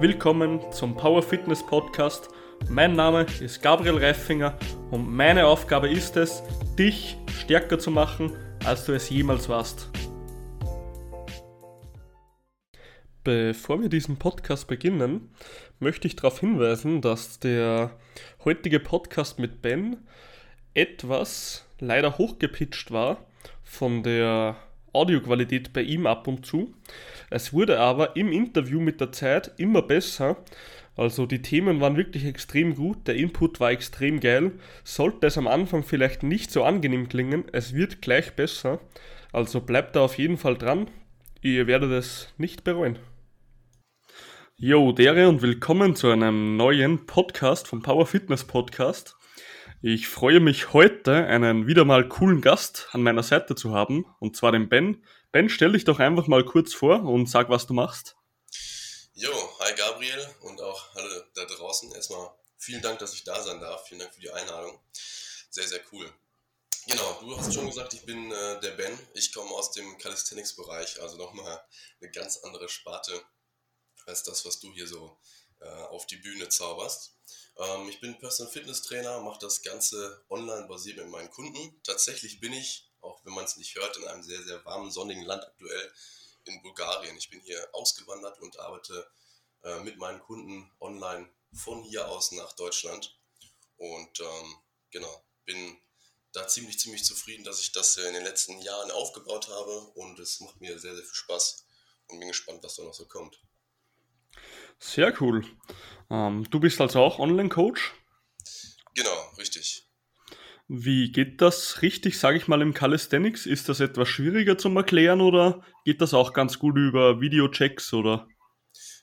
Willkommen zum Power Fitness Podcast. Mein Name ist Gabriel Reifinger und meine Aufgabe ist es, dich stärker zu machen, als du es jemals warst. Bevor wir diesen Podcast beginnen, möchte ich darauf hinweisen, dass der heutige Podcast mit Ben etwas leider hochgepitcht war von der Audioqualität bei ihm ab und zu. Es wurde aber im Interview mit der Zeit immer besser. Also die Themen waren wirklich extrem gut, der Input war extrem geil. Sollte es am Anfang vielleicht nicht so angenehm klingen, es wird gleich besser. Also bleibt da auf jeden Fall dran. Ihr werdet es nicht bereuen. Yo, Dere und willkommen zu einem neuen Podcast vom Power Fitness Podcast. Ich freue mich heute, einen wieder mal coolen Gast an meiner Seite zu haben, und zwar den Ben. Ben, stell dich doch einfach mal kurz vor und sag, was du machst. Jo, hi Gabriel und auch alle da draußen. Erstmal vielen Dank, dass ich da sein darf. Vielen Dank für die Einladung. Sehr, sehr cool. Genau, du hast schon gesagt, ich bin äh, der Ben. Ich komme aus dem Calisthenics-Bereich, also nochmal eine ganz andere Sparte als das, was du hier so äh, auf die Bühne zauberst. Ähm, ich bin Personal Fitness Trainer, mache das Ganze online basiert mit meinen Kunden. Tatsächlich bin ich, auch wenn man es nicht hört, in einem sehr, sehr warmen, sonnigen Land aktuell in Bulgarien. Ich bin hier ausgewandert und arbeite äh, mit meinen Kunden online von hier aus nach Deutschland. Und ähm, genau, bin da ziemlich, ziemlich zufrieden, dass ich das in den letzten Jahren aufgebaut habe und es macht mir sehr, sehr viel Spaß und bin gespannt, was da noch so kommt. Sehr cool. Ähm, du bist also auch Online-Coach? Genau, richtig. Wie geht das richtig, sage ich mal, im Calisthenics? Ist das etwas schwieriger zum Erklären oder geht das auch ganz gut über Videochecks oder?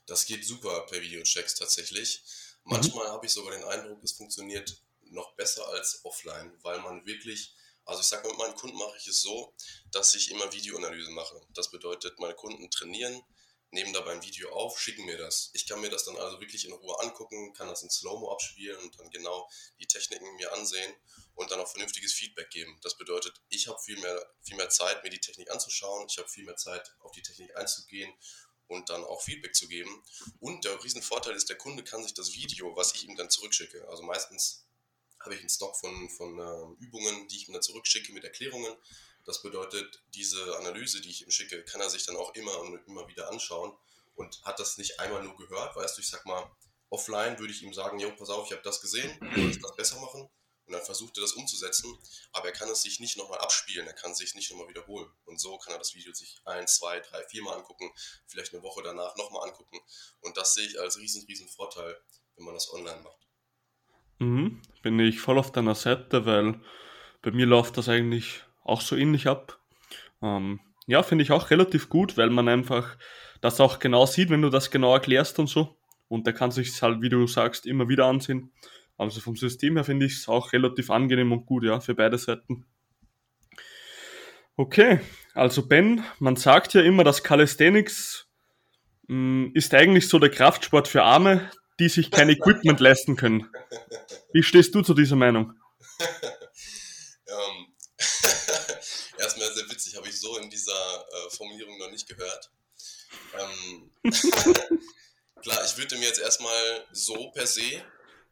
Das geht super per Videochecks tatsächlich. Manchmal mhm. habe ich sogar den Eindruck, es funktioniert noch besser als offline, weil man wirklich, also ich sage mal, mit meinen Kunden mache ich es so, dass ich immer Videoanalysen mache. Das bedeutet, meine Kunden trainieren, nehmen dabei ein Video auf, schicken mir das. Ich kann mir das dann also wirklich in Ruhe angucken, kann das in Slow-Mo abspielen und dann genau die Techniken mir ansehen und dann auch vernünftiges Feedback geben. Das bedeutet, ich habe viel mehr, viel mehr Zeit, mir die Technik anzuschauen, ich habe viel mehr Zeit, auf die Technik einzugehen und dann auch Feedback zu geben. Und der Riesenvorteil ist, der Kunde kann sich das Video, was ich ihm dann zurückschicke, also meistens habe ich einen Stock von, von äh, Übungen, die ich ihm dann zurückschicke mit Erklärungen, das bedeutet, diese Analyse, die ich ihm schicke, kann er sich dann auch immer und immer wieder anschauen und hat das nicht einmal nur gehört. Weißt du, ich sag mal, offline würde ich ihm sagen, jo, pass auf, ich habe das gesehen, du sollst das besser machen. Und dann versucht er das umzusetzen, aber er kann es sich nicht nochmal abspielen, er kann es sich nicht nochmal wiederholen. Und so kann er das Video sich ein, zwei, drei, viermal angucken, vielleicht eine Woche danach nochmal angucken. Und das sehe ich als riesen, riesen Vorteil, wenn man das online macht. Mhm, bin ich voll auf deiner Seite, weil bei mir läuft das eigentlich auch so ähnlich ab. Ähm, ja, finde ich auch relativ gut, weil man einfach das auch genau sieht, wenn du das genau erklärst und so. Und der kann sich halt, wie du sagst, immer wieder ansehen. Also vom System her finde ich es auch relativ angenehm und gut, ja, für beide Seiten. Okay, also Ben, man sagt ja immer, dass Calisthenics mh, mm, ist eigentlich so der Kraftsport für Arme, die sich kein Equipment leisten können. Wie stehst du zu dieser Meinung? ähm, erstmal sehr witzig, habe ich so in dieser äh, Formulierung noch nicht gehört. Ähm, klar, ich würde mir jetzt erstmal so per se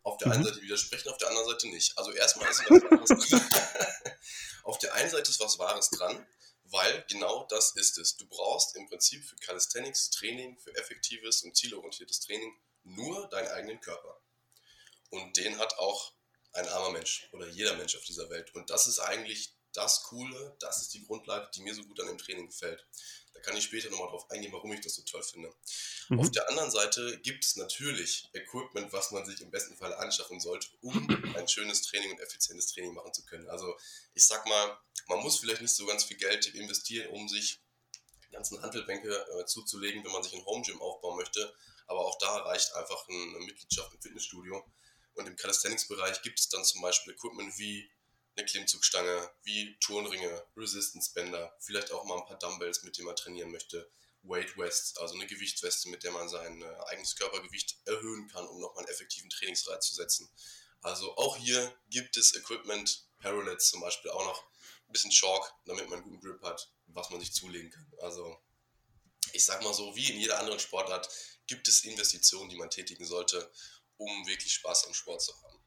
auf der einen mhm. Seite widersprechen, auf der anderen Seite nicht. Also erstmal ist was Wahres Auf der einen Seite ist was Wahres dran, weil genau das ist es. Du brauchst im Prinzip für Calisthenics Training, für effektives und zielorientiertes Training nur deinen eigenen Körper. Und den hat auch ein armer Mensch oder jeder Mensch auf dieser Welt. Und das ist eigentlich das Coole, das ist die Grundlage, die mir so gut an dem Training gefällt. Da kann ich später nochmal drauf eingehen, warum ich das so toll finde. Mhm. Auf der anderen Seite gibt es natürlich Equipment, was man sich im besten Fall anschaffen sollte, um ein schönes Training und effizientes Training machen zu können. Also ich sag mal, man muss vielleicht nicht so ganz viel Geld investieren, um sich die ganzen Handelbänke äh, zuzulegen, wenn man sich ein Home Gym aufbauen möchte. Aber auch da reicht einfach eine Mitgliedschaft im Fitnessstudio. Und im Calisthenics-Bereich gibt es dann zum Beispiel Equipment wie eine Klimmzugstange, wie Turnringe, Resistance-Bänder, vielleicht auch mal ein paar Dumbbells, mit denen man trainieren möchte, Weight Vests, also eine Gewichtsweste, mit der man sein äh, eigenes Körpergewicht erhöhen kann, um nochmal einen effektiven Trainingsreiz zu setzen. Also auch hier gibt es Equipment, Parallels zum Beispiel auch noch, ein bisschen Chalk, damit man einen guten Grip hat, was man sich zulegen kann. Also ich sag mal so, wie in jeder anderen Sportart gibt es Investitionen, die man tätigen sollte, um wirklich Spaß am Sport zu haben.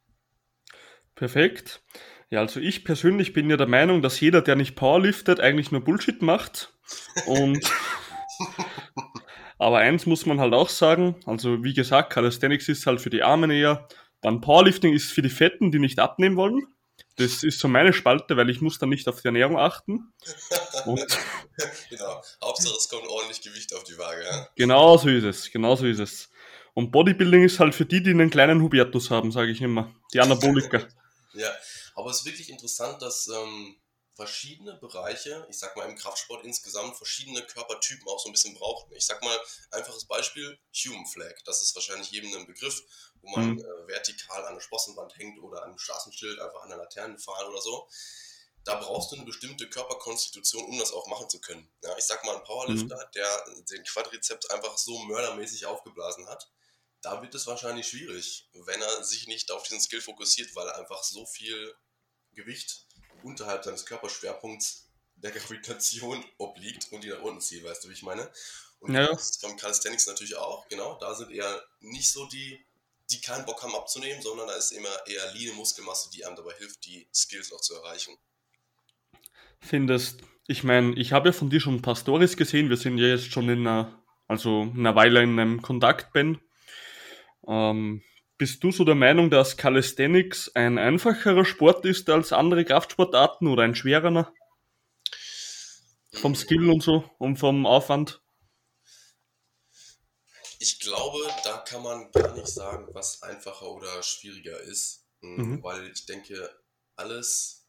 Perfekt. Ja, also ich persönlich bin ja der Meinung, dass jeder, der nicht Powerliftet, eigentlich nur Bullshit macht. Und aber eins muss man halt auch sagen, also wie gesagt, Calisthenics ist halt für die Armen eher, dann Powerlifting ist für die Fetten, die nicht abnehmen wollen. Das ist so meine Spalte, weil ich muss dann nicht auf die Ernährung achten. Und genau. Hauptsache es kommt ordentlich Gewicht auf die Waage. Ja? Genau so ist es. Genau so ist es. Und Bodybuilding ist halt für die, die einen kleinen Hubertus haben, sage ich immer. Die Anaboliker. ja, aber es ist wirklich interessant, dass ähm, verschiedene Bereiche, ich sag mal im Kraftsport insgesamt, verschiedene Körpertypen auch so ein bisschen brauchen. Ich sag mal, einfaches Beispiel, Human Flag. Das ist wahrscheinlich jedem ein Begriff, wo man mhm. äh, vertikal an der Sprossenwand hängt oder an einem Straßenschild, einfach an der Laterne fahren oder so. Da brauchst du eine bestimmte Körperkonstitution, um das auch machen zu können. Ja, ich sag mal, ein Powerlifter, mhm. der den Quadrizeps einfach so mördermäßig aufgeblasen hat, da wird es wahrscheinlich schwierig, wenn er sich nicht auf diesen Skill fokussiert, weil einfach so viel Gewicht unterhalb seines Körperschwerpunkts der Gravitation obliegt und die nach unten zieht, weißt du, wie ich meine? Und ja. das beim Calisthenics natürlich auch, genau, da sind eher nicht so die, die keinen Bock haben abzunehmen, sondern da ist immer eher leane Muskelmasse, die einem dabei hilft, die Skills auch zu erreichen. Findest, ich meine, ich habe ja von dir schon ein paar Stories gesehen, wir sind ja jetzt schon in einer, also in einer Weile in einem Kontakt, Ben. Ähm, bist du so der Meinung, dass Calisthenics ein einfacherer Sport ist als andere Kraftsportarten oder ein schwererer? Vom Skill und so und vom Aufwand? Ich glaube, da kann man gar nicht sagen, was einfacher oder schwieriger ist, mhm. weil ich denke, alles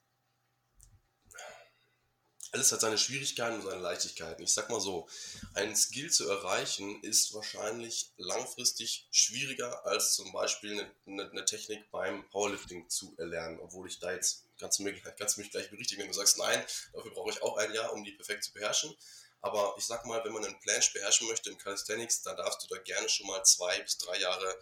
alles hat seine Schwierigkeiten und seine Leichtigkeiten. Ich sag mal so, ein Skill zu erreichen ist wahrscheinlich langfristig schwieriger als zum Beispiel eine, eine, eine Technik beim Powerlifting zu erlernen, obwohl ich da jetzt, kannst du, mich, kannst du mich gleich berichtigen, wenn du sagst, nein, dafür brauche ich auch ein Jahr, um die perfekt zu beherrschen. Aber ich sag mal, wenn man einen Planche beherrschen möchte im Calisthenics, dann darfst du da gerne schon mal zwei bis drei Jahre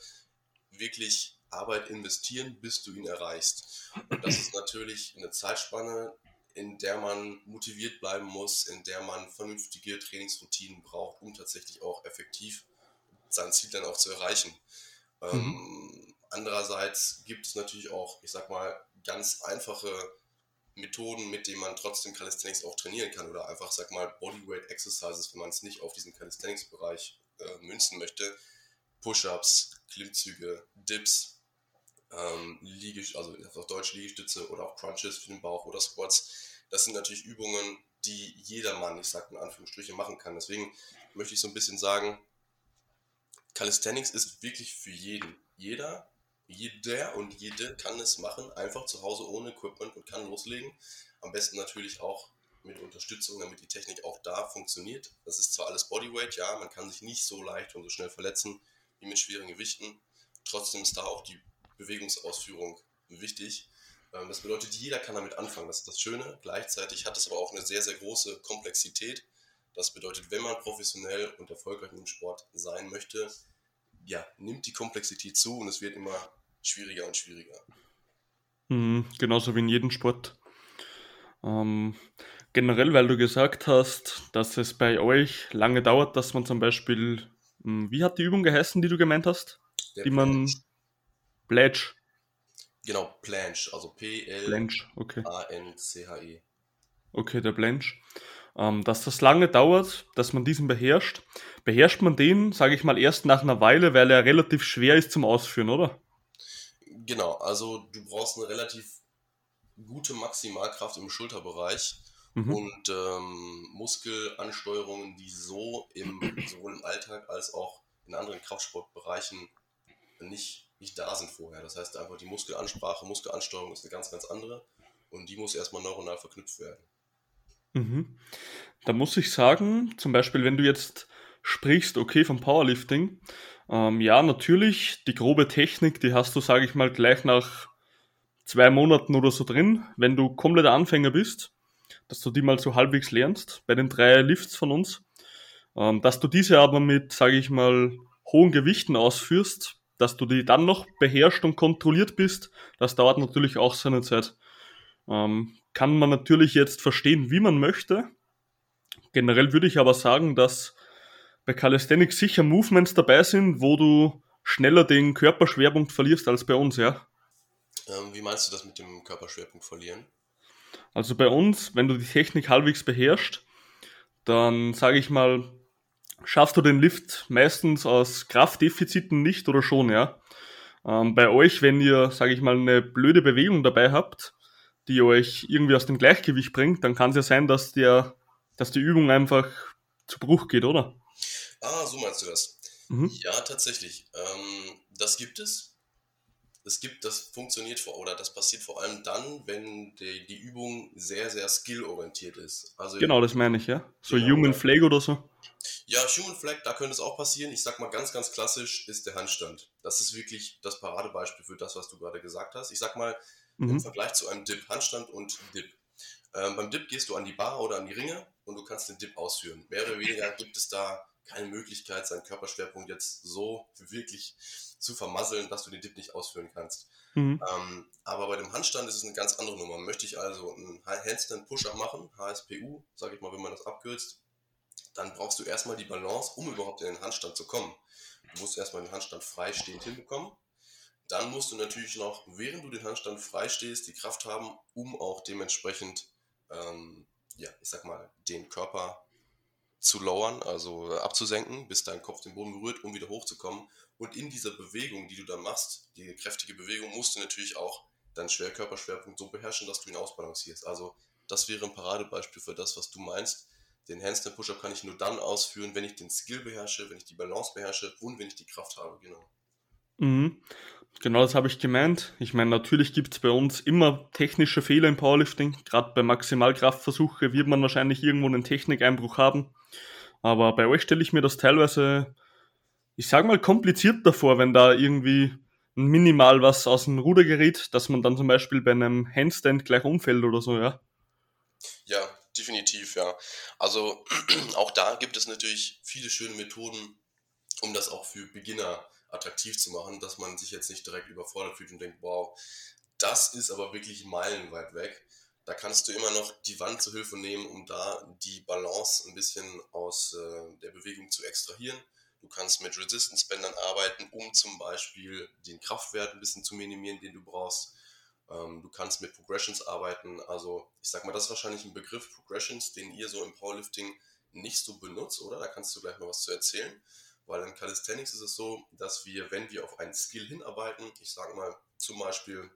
wirklich Arbeit investieren, bis du ihn erreichst. Und das ist natürlich eine Zeitspanne, in der man motiviert bleiben muss, in der man vernünftige Trainingsroutinen braucht, um tatsächlich auch effektiv sein Ziel dann auch zu erreichen. Mhm. Ähm, andererseits gibt es natürlich auch, ich sag mal, ganz einfache Methoden, mit denen man trotzdem Calisthenics auch trainieren kann oder einfach, sag mal, Bodyweight Exercises, wenn man es nicht auf diesen Calisthenics-Bereich äh, münzen möchte. Push-Ups, Klimmzüge, Dips, ähm, Liegest also auf Deutsch Liegestütze oder auch Crunches für den Bauch oder Squats. Das sind natürlich Übungen, die jedermann, ich sage in Anführungsstrichen, machen kann. Deswegen möchte ich so ein bisschen sagen, Calisthenics ist wirklich für jeden. Jeder, jeder und jede kann es machen, einfach zu Hause ohne Equipment und kann loslegen. Am besten natürlich auch mit Unterstützung, damit die Technik auch da funktioniert. Das ist zwar alles Bodyweight, ja, man kann sich nicht so leicht und so schnell verletzen wie mit schweren Gewichten. Trotzdem ist da auch die Bewegungsausführung wichtig. Ähm, das bedeutet, jeder kann damit anfangen. Das ist das Schöne. Gleichzeitig hat es aber auch eine sehr, sehr große Komplexität. Das bedeutet, wenn man professionell und erfolgreich im Sport sein möchte, ja, nimmt die Komplexität zu und es wird immer schwieriger und schwieriger. Mhm, genauso wie in jedem Sport. Ähm, generell, weil du gesagt hast, dass es bei euch lange dauert, dass man zum Beispiel, hm, wie hat die Übung geheißen, die du gemeint hast? Der die man Pledge. Genau, Planche, also P-L-A-N-C-H-E. Okay, der Blanche. Ähm, dass das lange dauert, dass man diesen beherrscht. Beherrscht man den, sage ich mal, erst nach einer Weile, weil er relativ schwer ist zum Ausführen, oder? Genau, also du brauchst eine relativ gute Maximalkraft im Schulterbereich mhm. und ähm, Muskelansteuerungen, die so im, sowohl im Alltag als auch in anderen Kraftsportbereichen nicht nicht da sind vorher. Das heißt einfach, die Muskelansprache, Muskelansteuerung ist eine ganz, ganz andere und die muss erstmal neuronal verknüpft werden. Mhm. Da muss ich sagen, zum Beispiel, wenn du jetzt sprichst, okay, vom Powerlifting, ähm, ja, natürlich, die grobe Technik, die hast du, sage ich mal, gleich nach zwei Monaten oder so drin, wenn du kompletter Anfänger bist, dass du die mal so halbwegs lernst, bei den drei Lifts von uns, ähm, dass du diese aber mit, sage ich mal, hohen Gewichten ausführst, dass du die dann noch beherrscht und kontrolliert bist, das dauert natürlich auch seine Zeit. Ähm, kann man natürlich jetzt verstehen, wie man möchte. Generell würde ich aber sagen, dass bei Calisthenics sicher Movements dabei sind, wo du schneller den Körperschwerpunkt verlierst als bei uns, ja? Ähm, wie meinst du das mit dem Körperschwerpunkt verlieren? Also bei uns, wenn du die Technik halbwegs beherrschst, dann sage ich mal, schaffst du den Lift meistens aus Kraftdefiziten nicht oder schon, ja. Ähm, bei euch, wenn ihr, sage ich mal, eine blöde Bewegung dabei habt, die euch irgendwie aus dem Gleichgewicht bringt, dann kann es ja sein, dass der, dass die Übung einfach zu Bruch geht, oder? Ah, so meinst du das. Mhm. Ja, tatsächlich. Ähm, das gibt es es gibt, das funktioniert vor, oder das passiert vor allem dann, wenn die, die Übung sehr, sehr skillorientiert ist. Also genau, das meine ich, ja. So genau, Human Flag oder so. Ja, Human Flag, da könnte es auch passieren. Ich sag mal ganz, ganz klassisch ist der Handstand. Das ist wirklich das Paradebeispiel für das, was du gerade gesagt hast. Ich sag mal, mhm. im Vergleich zu einem Dip, Handstand und Dip. Ähm, beim Dip gehst du an die Bar oder an die Ringe und du kannst den Dip ausführen. Mehr oder weniger gibt es da keine Möglichkeit, seinen Körperschwerpunkt jetzt so wirklich zu vermasseln, dass du den Dip nicht ausführen kannst. Mhm. Ähm, aber bei dem Handstand ist es eine ganz andere Nummer. Möchte ich also einen Handstand Push-Up machen, HSPU, sage ich mal, wenn man das abkürzt, dann brauchst du erstmal die Balance, um überhaupt in den Handstand zu kommen. Du musst erstmal den Handstand freistehend hinbekommen. Dann musst du natürlich noch, während du den Handstand frei stehst, die Kraft haben, um auch dementsprechend, ähm, ja, ich sag mal, den Körper zu lowern, also abzusenken, bis dein Kopf den Boden berührt, um wieder hochzukommen. Und in dieser Bewegung, die du dann machst, die kräftige Bewegung, musst du natürlich auch deinen Schwerkörperschwerpunkt so beherrschen, dass du ihn ausbalancierst. Also das wäre ein Paradebeispiel für das, was du meinst. Den Handstand Push-Up kann ich nur dann ausführen, wenn ich den Skill beherrsche, wenn ich die Balance beherrsche und wenn ich die Kraft habe, genau. Mhm. Genau das habe ich gemeint. Ich meine, natürlich gibt es bei uns immer technische Fehler im Powerlifting. Gerade bei Maximalkraftversuche wird man wahrscheinlich irgendwo einen Technikeinbruch haben. Aber bei euch stelle ich mir das teilweise, ich sage mal, komplizierter vor, wenn da irgendwie minimal was aus dem Ruder gerät, dass man dann zum Beispiel bei einem Handstand gleich umfällt oder so, ja? Ja, definitiv, ja. Also auch da gibt es natürlich viele schöne Methoden, um das auch für Beginner attraktiv zu machen, dass man sich jetzt nicht direkt überfordert fühlt und denkt, wow, das ist aber wirklich meilenweit weg. Da kannst du immer noch die Wand zur Hilfe nehmen, um da die Balance ein bisschen aus äh, der Bewegung zu extrahieren. Du kannst mit Resistance-Bändern arbeiten, um zum Beispiel den Kraftwert ein bisschen zu minimieren, den du brauchst. Ähm, du kannst mit Progressions arbeiten. Also ich sag mal, das ist wahrscheinlich ein Begriff Progressions, den ihr so im Powerlifting nicht so benutzt, oder? Da kannst du gleich mal was zu erzählen. Weil im Calisthenics ist es so, dass wir, wenn wir auf einen Skill hinarbeiten, ich sage mal zum Beispiel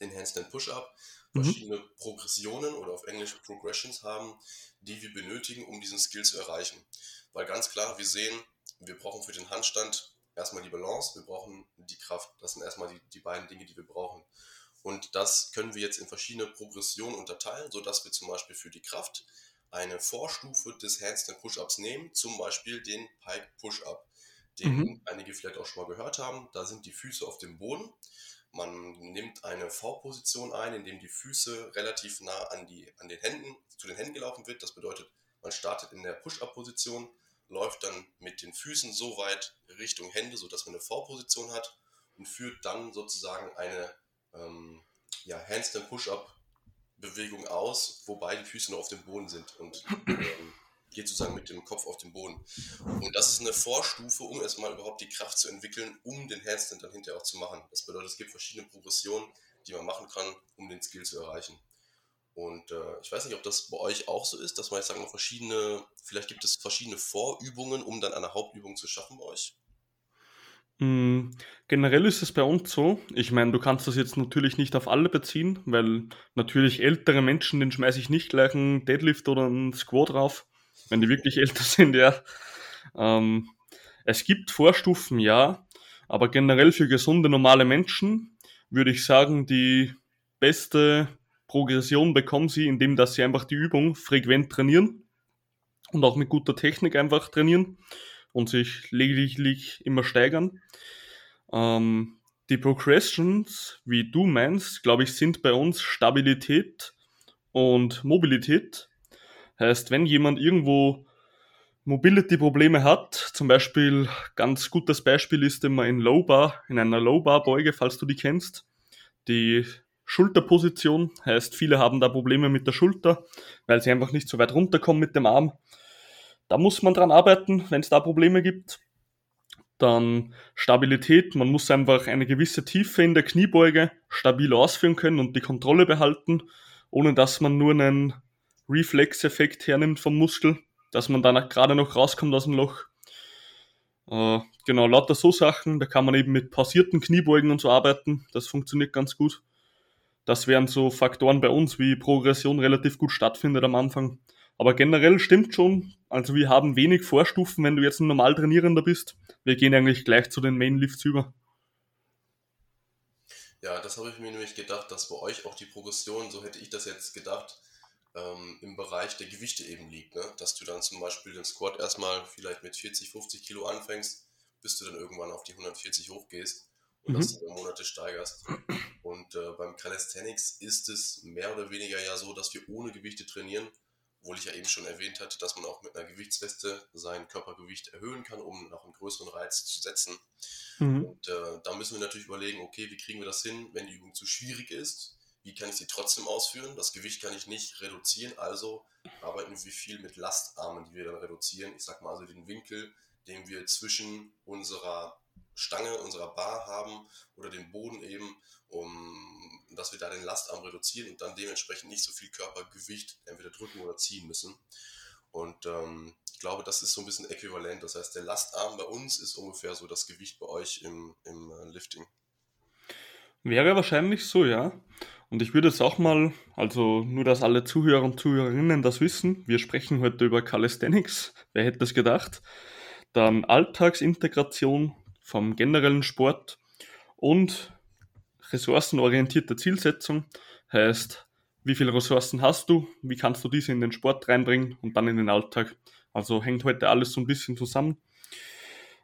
den Handstand Push-Up, mhm. verschiedene Progressionen oder auf Englisch Progressions haben, die wir benötigen, um diesen Skill zu erreichen. Weil ganz klar, wir sehen, wir brauchen für den Handstand erstmal die Balance, wir brauchen die Kraft. Das sind erstmal die, die beiden Dinge, die wir brauchen. Und das können wir jetzt in verschiedene Progressionen unterteilen, sodass wir zum Beispiel für die Kraft eine Vorstufe des Handstand Push-Ups nehmen, zum Beispiel den Pike Push-Up, den mhm. einige vielleicht auch schon mal gehört haben. Da sind die Füße auf dem Boden. Man nimmt eine V-Position ein, indem die Füße relativ nah an, die, an den Händen, zu den Händen gelaufen wird. Das bedeutet, man startet in der Push-Up-Position, läuft dann mit den Füßen so weit Richtung Hände, sodass man eine V-Position hat und führt dann sozusagen eine ähm, ja, Handstand Push-Up Bewegung aus, wobei die Füße noch auf dem Boden sind und ähm, geht sozusagen mit dem Kopf auf den Boden. Und das ist eine Vorstufe, um erstmal überhaupt die Kraft zu entwickeln, um den Handstand dann hinterher auch zu machen. Das bedeutet, es gibt verschiedene Progressionen, die man machen kann, um den Skill zu erreichen. Und äh, ich weiß nicht, ob das bei euch auch so ist, dass man jetzt sagen, verschiedene, vielleicht gibt es verschiedene Vorübungen, um dann eine Hauptübung zu schaffen bei euch. Mm, generell ist es bei uns so, ich meine, du kannst das jetzt natürlich nicht auf alle beziehen, weil natürlich ältere Menschen, den schmeiße ich nicht gleich einen Deadlift oder einen Squat drauf, wenn die wirklich älter sind, ja. Ähm, es gibt Vorstufen, ja, aber generell für gesunde, normale Menschen würde ich sagen, die beste Progression bekommen sie, indem dass sie einfach die Übung frequent trainieren und auch mit guter Technik einfach trainieren und sich lediglich immer steigern. Ähm, die Progressions, wie du meinst, glaube ich, sind bei uns Stabilität und Mobilität. Heißt, wenn jemand irgendwo Mobility-Probleme hat, zum Beispiel, ganz gutes Beispiel ist immer in Low Bar, in einer Low Bar Beuge, falls du die kennst, die Schulterposition, heißt, viele haben da Probleme mit der Schulter, weil sie einfach nicht so weit runterkommen mit dem Arm da muss man dran arbeiten, wenn es da Probleme gibt. Dann Stabilität, man muss einfach eine gewisse Tiefe in der Kniebeuge stabil ausführen können und die Kontrolle behalten, ohne dass man nur einen Reflexeffekt hernimmt vom Muskel, dass man dann gerade noch rauskommt aus dem Loch. Äh, genau, lauter so Sachen, da kann man eben mit pausierten Kniebeugen und so arbeiten, das funktioniert ganz gut. Das wären so Faktoren bei uns, wie Progression relativ gut stattfindet am Anfang. Aber generell stimmt schon, also wir haben wenig Vorstufen, wenn du jetzt ein normal Trainierender bist. Wir gehen eigentlich gleich zu den Mainlifts über. Ja, das habe ich mir nämlich gedacht, dass bei euch auch die Progression, so hätte ich das jetzt gedacht, ähm, im Bereich der Gewichte eben liegt. Ne? Dass du dann zum Beispiel den Squat erstmal vielleicht mit 40, 50 Kilo anfängst, bis du dann irgendwann auf die 140 hochgehst und mhm. das über Monate steigerst. Und äh, beim Calisthenics ist es mehr oder weniger ja so, dass wir ohne Gewichte trainieren obwohl ich ja eben schon erwähnt hatte, dass man auch mit einer Gewichtsweste sein Körpergewicht erhöhen kann, um noch einen größeren Reiz zu setzen. Mhm. Und äh, da müssen wir natürlich überlegen, okay, wie kriegen wir das hin, wenn die Übung zu schwierig ist? Wie kann ich sie trotzdem ausführen? Das Gewicht kann ich nicht reduzieren, also arbeiten wir viel mit Lastarmen, die wir dann reduzieren. Ich sag mal also den Winkel, den wir zwischen unserer Stange, unserer Bar haben oder den Boden eben, um dass wir da den Lastarm reduzieren und dann dementsprechend nicht so viel Körpergewicht entweder drücken oder ziehen müssen. Und ähm, ich glaube, das ist so ein bisschen äquivalent. Das heißt, der Lastarm bei uns ist ungefähr so das Gewicht bei euch im, im äh, Lifting. Wäre wahrscheinlich so, ja. Und ich würde jetzt auch mal, also nur, dass alle Zuhörer und Zuhörerinnen das wissen, wir sprechen heute über Calisthenics. Wer hätte es gedacht? Dann Alltagsintegration vom generellen Sport und ressourcenorientierte Zielsetzung heißt, wie viele Ressourcen hast du, wie kannst du diese in den Sport reinbringen und dann in den Alltag. Also hängt heute alles so ein bisschen zusammen.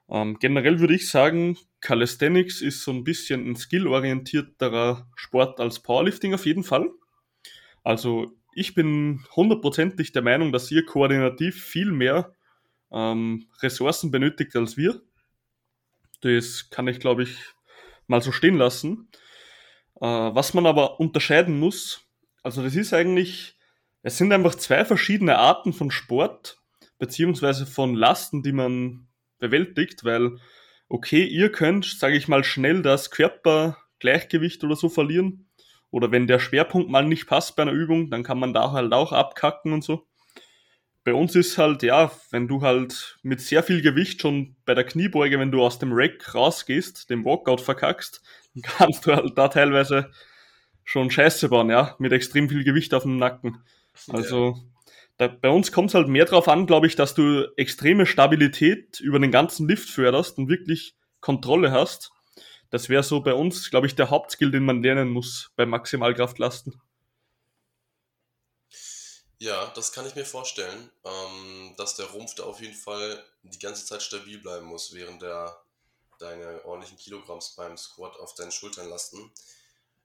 Ähm, generell würde ich sagen, Calisthenics ist so ein bisschen ein skillorientierterer Sport als Powerlifting auf jeden Fall. Also ich bin hundertprozentig der Meinung, dass ihr koordinativ viel mehr ähm, Ressourcen benötigt als wir. Das kann ich, glaube ich, mal so stehen lassen. Äh, was man aber unterscheiden muss, also das ist eigentlich, es sind einfach zwei verschiedene Arten von Sport, beziehungsweise von Lasten, die man bewältigt, weil, okay, ihr könnt, sage ich mal, schnell das Körpergleichgewicht oder so verlieren. Oder wenn der Schwerpunkt mal nicht passt bei einer Übung, dann kann man da halt auch abkacken und so. Bei uns ist halt, ja, wenn du halt mit sehr viel Gewicht schon bei der Kniebeuge, wenn du aus dem Rack rausgehst, den Walkout verkackst, kannst du halt da teilweise schon Scheiße bauen, ja, mit extrem viel Gewicht auf dem Nacken. Also da, bei uns kommt es halt mehr drauf an, glaube ich, dass du extreme Stabilität über den ganzen Lift förderst und wirklich Kontrolle hast. Das wäre so bei uns, glaube ich, der Hauptskill, den man lernen muss bei Maximalkraftlasten. Ja, das kann ich mir vorstellen, ähm, dass der Rumpf da auf jeden Fall die ganze Zeit stabil bleiben muss, während der deine ordentlichen Kilogramms beim Squat auf deinen Schultern lasten.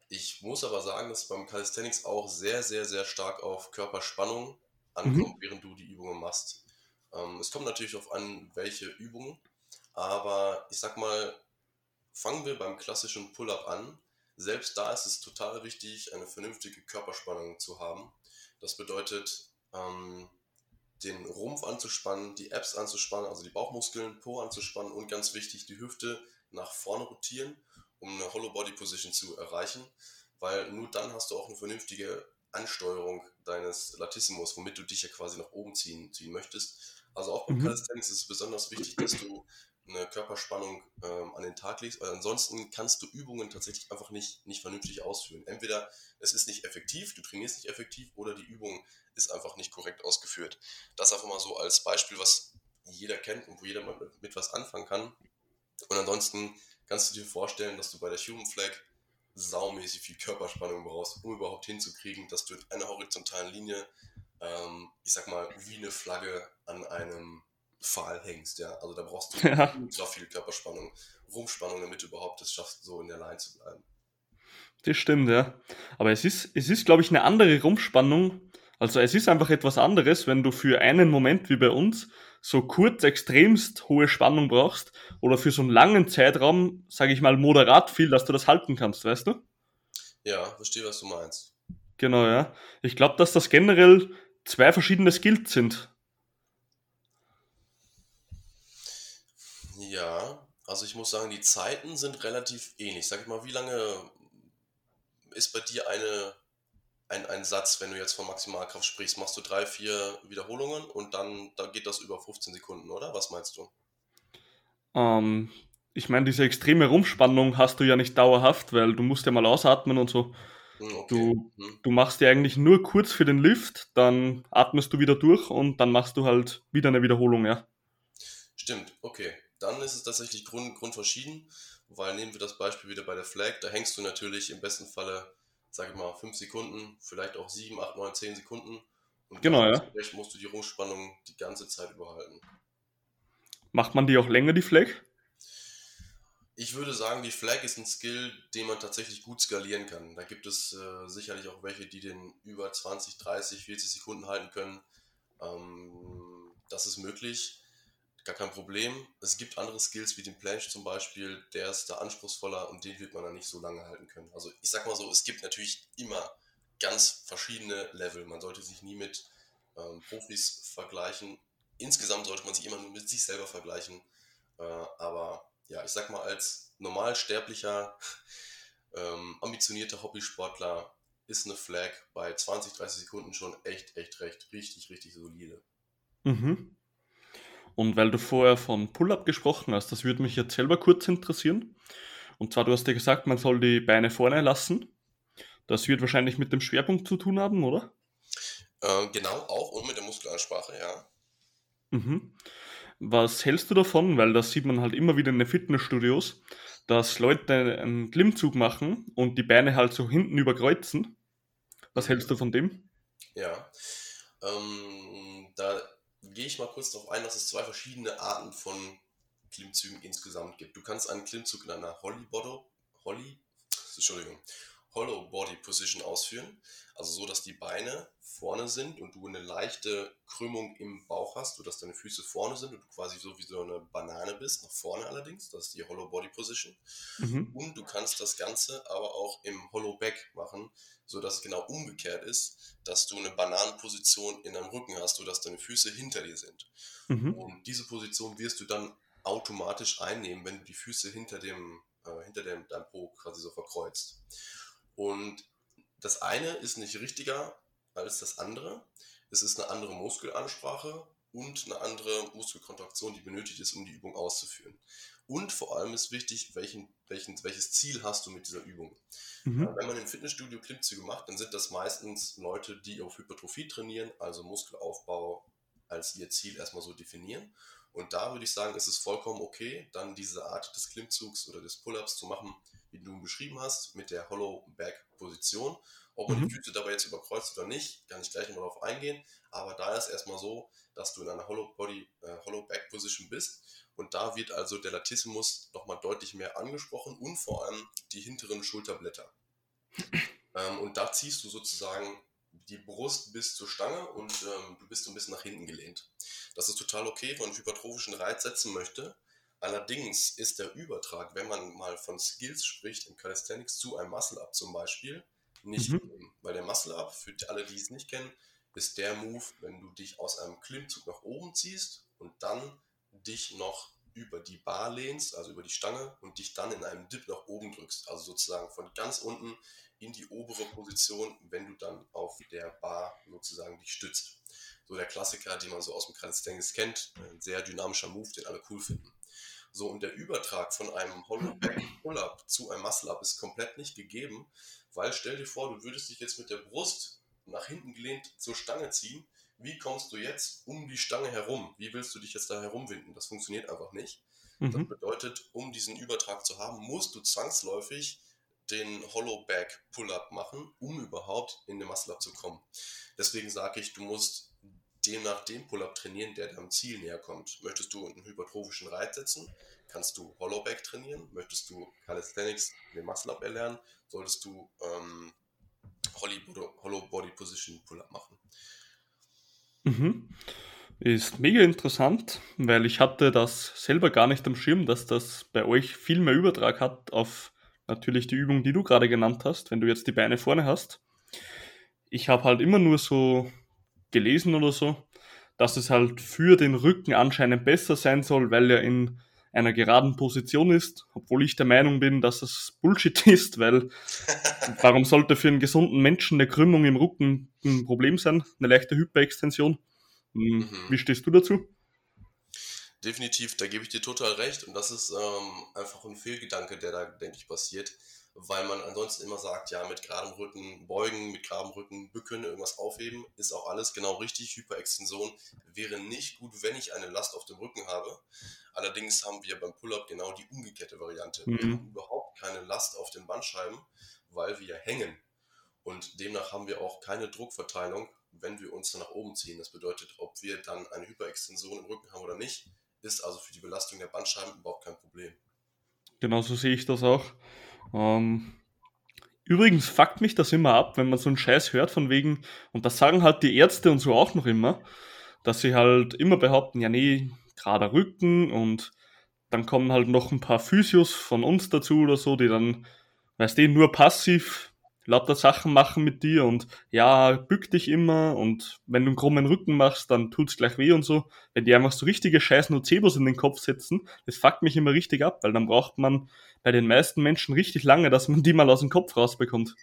Ich muss aber sagen, dass beim Calisthenics auch sehr, sehr, sehr stark auf Körperspannung ankommt, mhm. während du die Übungen machst. Ähm, es kommt natürlich darauf an, welche Übungen, aber ich sag mal, fangen wir beim klassischen Pull-up an. Selbst da ist es total wichtig, eine vernünftige Körperspannung zu haben. Das bedeutet, ähm, den Rumpf anzuspannen, die Abs anzuspannen, also die Bauchmuskeln, Po anzuspannen und ganz wichtig, die Hüfte nach vorne rotieren, um eine Hollow Body Position zu erreichen, weil nur dann hast du auch eine vernünftige Ansteuerung deines Latissimus, womit du dich ja quasi nach oben ziehen, ziehen möchtest. Also auch beim mhm. Calisthenics ist es besonders wichtig, dass du eine Körperspannung ähm, an den Tag legst, weil ansonsten kannst du Übungen tatsächlich einfach nicht, nicht vernünftig ausführen. Entweder es ist nicht effektiv, du trainierst nicht effektiv, oder die Übung ist einfach nicht korrekt ausgeführt. Das einfach mal so als Beispiel, was jeder kennt und wo jeder mal mit, mit was anfangen kann. Und ansonsten kannst du dir vorstellen, dass du bei der Human Flag saumäßig viel Körperspannung brauchst, um überhaupt hinzukriegen, dass du in einer horizontalen Linie, ähm, ich sag mal, wie eine Flagge an einem Pfahl hängst, ja. Also da brauchst du ja. ultra viel Körperspannung, Rumpfspannung, damit du überhaupt es schaffst, so in der Line zu bleiben. Das stimmt, ja. Aber es ist, es ist, glaube ich, eine andere Rumpfspannung. Also es ist einfach etwas anderes, wenn du für einen Moment wie bei uns so kurz extremst hohe Spannung brauchst oder für so einen langen Zeitraum, sage ich mal, moderat viel, dass du das halten kannst, weißt du? Ja, verstehe, was du meinst. Genau, ja. Ich glaube, dass das generell zwei verschiedene Skills sind. Ja, also ich muss sagen, die Zeiten sind relativ ähnlich. Sag ich mal, wie lange ist bei dir eine, ein, ein Satz, wenn du jetzt von Maximalkraft sprichst? Machst du drei, vier Wiederholungen und dann da geht das über 15 Sekunden, oder? Was meinst du? Ähm, ich meine, diese extreme Rumspannung hast du ja nicht dauerhaft, weil du musst ja mal ausatmen und so. Hm, okay. Du, Hm. du machst ja eigentlich nur kurz für den Lift, dann atmest du wieder durch und dann machst du halt wieder eine Wiederholung, ja. Stimmt, okay. Dann ist es tatsächlich grund, grundverschieden, weil nehmen wir das Beispiel wieder bei der Flag, da hängst du natürlich im besten Falle, sag ich mal, 5 Sekunden, vielleicht auch 7, 8, 9, 10 Sekunden. Und Genau, ja. dementsprechend musst du die Rumspannung die ganze Zeit überhalten. Macht man die auch länger, die Flag? Ich würde sagen, die Flag ist ein Skill, den man tatsächlich gut skalieren kann. Da gibt es äh, sicherlich auch welche, die den über 20, 30, 40 Sekunden halten können. Ähm, das ist möglich, gar kein Problem. Es gibt andere Skills wie den Planche zum Beispiel, der ist da anspruchsvoller und den wird man dann nicht so lange halten können. Also ich sag mal so, es gibt natürlich immer ganz verschiedene Level. Man sollte sich nie mit ähm, Profis vergleichen. Insgesamt sollte man sich immer nur mit sich selber vergleichen. Äh, aber ja, ich sag mal, als normalsterblicher, ähm, ambitionierter Hobbysportler ist eine Flag bei 20, 30 Sekunden schon echt, echt, recht, richtig, richtig solide. Mhm. Und weil du vorher von Pull-up gesprochen hast, das würde mich jetzt selber kurz interessieren. Und zwar, du hast ja gesagt, man soll die Beine vorne lassen. Das wird wahrscheinlich mit dem Schwerpunkt zu tun haben, oder? Äh, genau, auch und mit der Muskelansprache, ja. Mhm. Was hältst du davon? Weil das sieht man halt immer wieder in den Fitnessstudios, dass Leute einen Klimmzug machen und die Beine halt so hinten überkreuzen. Was hältst du von dem? Ja. Ähm, da gehe ich mal kurz darauf ein, dass es zwei verschiedene Arten von Klimmzügen insgesamt gibt. Du kannst einen Klimmzug in einer Holly Body, Holly, Entschuldigung, Hollow Body Position ausführen, also so, dass die Beine vorne sind und du eine leichte Krümmung im Bauch hast, sodass deine Füße vorne sind und du quasi so wie so eine Banane bist, nach vorne allerdings, das ist die Hollow Body Position. Mhm. Und du kannst das Ganze aber auch im Hollow Back machen, sodass es genau umgekehrt ist, dass du eine Bananenposition in deinem Rücken hast, sodass deine Füße hinter dir sind. Mhm. Und diese Position wirst du dann automatisch einnehmen, wenn du die Füße hinter dem, äh, hinter dem, deinem Po quasi so verkreuzt. Und das eine ist nicht richtiger als das andere. Es ist eine andere Muskelansprache und eine andere Muskelkontraktion, die benötigt ist, um die Übung auszuführen. Und vor allem ist wichtig, welchen, welchen, welches Ziel hast du mit dieser Übung. Mhm. Wenn man im Fitnessstudio Klimmzüge macht, dann sind das meistens Leute, die auf Hypertrophie trainieren, also Muskelaufbau als ihr Ziel erstmal so definieren. Und da würde ich sagen, ist es vollkommen okay, dann diese Art des Klimmzugs oder des Pull-ups zu machen, wie du beschrieben hast, mit der Hollow Back Position. Ob man Mhm. die Füße dabei jetzt überkreuzt oder nicht, kann ich gleich nochmal darauf eingehen. Aber da ist erstmal so, dass du in einer Hollow Body, äh, Hollow Back Position bist. Und da wird also der Latissimus nochmal deutlich mehr angesprochen und vor allem die hinteren Schulterblätter. Ähm, und da ziehst du sozusagen die Brust bis zur Stange und ähm, du bist so ein bisschen nach hinten gelehnt. Das ist total okay, wenn man einen hypertrophischen Reiz setzen möchte. Allerdings ist der Übertrag, wenn man mal von Skills spricht, im Calisthenics zu einem Muscle-Up zum Beispiel, nicht Mhm. gegeben. Weil der Muscle-Up, für alle, die es nicht kennen, ist der Move, wenn du dich aus einem Klimmzug nach oben ziehst und dann dich noch über die Bar lehnst, also über die Stange und dich dann in einem Dip nach oben drückst. Also sozusagen von ganz unten in die obere Position, wenn du dann auf der Bar sozusagen dich stützt. So der Klassiker, den man so aus dem Calisthenics kennt, ein sehr dynamischer Move, den alle cool finden. So, und der Übertrag von einem Hollow Back Pull-Up zu einem Muscle-Up ist komplett nicht gegeben, weil stell dir vor, du würdest dich jetzt mit der Brust nach hinten gelehnt zur Stange ziehen. Wie kommst du jetzt um die Stange herum? Wie willst du dich jetzt da herumwinden? Das funktioniert einfach nicht. Das Mhm. bedeutet, um diesen Übertrag zu haben, musst du zwangsläufig den Hollow Back Pull-Up machen, um überhaupt in den Muscle-Up zu kommen. Deswegen sage ich, du musst demnach den Pull-Up trainieren, der deinem Ziel näher kommt. Möchtest du einen hypertrophischen Reiz setzen, kannst du Hollow Back trainieren. Möchtest du Calisthenics, den Muscle-Up erlernen, solltest du ähm, Holly- Hollow Body Position Pull-Up machen. Mhm. Ist mega interessant, weil ich hatte das selber gar nicht am Schirm, dass das bei euch viel mehr Übertrag hat auf natürlich die Übung, die du gerade genannt hast, wenn du jetzt die Beine vorne hast. Ich habe halt immer nur so gelesen oder so, dass es halt für den Rücken anscheinend besser sein soll, weil er in einer geraden Position ist, obwohl ich der Meinung bin, dass es Bullshit ist, weil warum sollte für einen gesunden Menschen eine Krümmung im Rücken ein Problem sein, eine leichte Hyperextension? Hm, mhm. Wie stehst du dazu? Definitiv, da gebe ich dir total recht und das ist ähm, einfach ein Fehlgedanke, der da, denke ich, passiert, weil man ansonsten immer sagt, ja, mit geradem Rücken beugen, mit geradem Rücken bücken, irgendwas aufheben, ist auch alles genau richtig. Hyperextension wäre nicht gut, wenn ich eine Last auf dem Rücken habe. Allerdings haben wir beim Pull-Up genau die umgekehrte Variante. Mhm. Wir haben überhaupt keine Last auf den Bandscheiben, weil wir hängen. Und demnach haben wir auch keine Druckverteilung, wenn wir uns nach oben ziehen. Das bedeutet, ob wir dann eine Hyperextension im Rücken haben oder nicht, ist also für die Belastung der Bandscheiben überhaupt kein Problem. Genau so sehe ich das auch. Ähm, übrigens fuckt mich das immer ab, wenn man so einen Scheiß hört von wegen, und das sagen halt die Ärzte und so auch noch immer, dass sie halt immer behaupten, ja nee, gerader Rücken und dann kommen halt noch ein paar Physios von uns dazu oder so, die dann, weißt du, nur passiv lauter Sachen machen mit dir und ja, bück dich immer und wenn du einen krummen Rücken machst, dann tut's gleich weh und so. Wenn die einfach so richtige scheiß Nocebos in den Kopf setzen, das fuckt mich immer richtig ab, weil dann braucht man bei den meisten Menschen richtig lange, dass man die mal aus dem Kopf rausbekommt.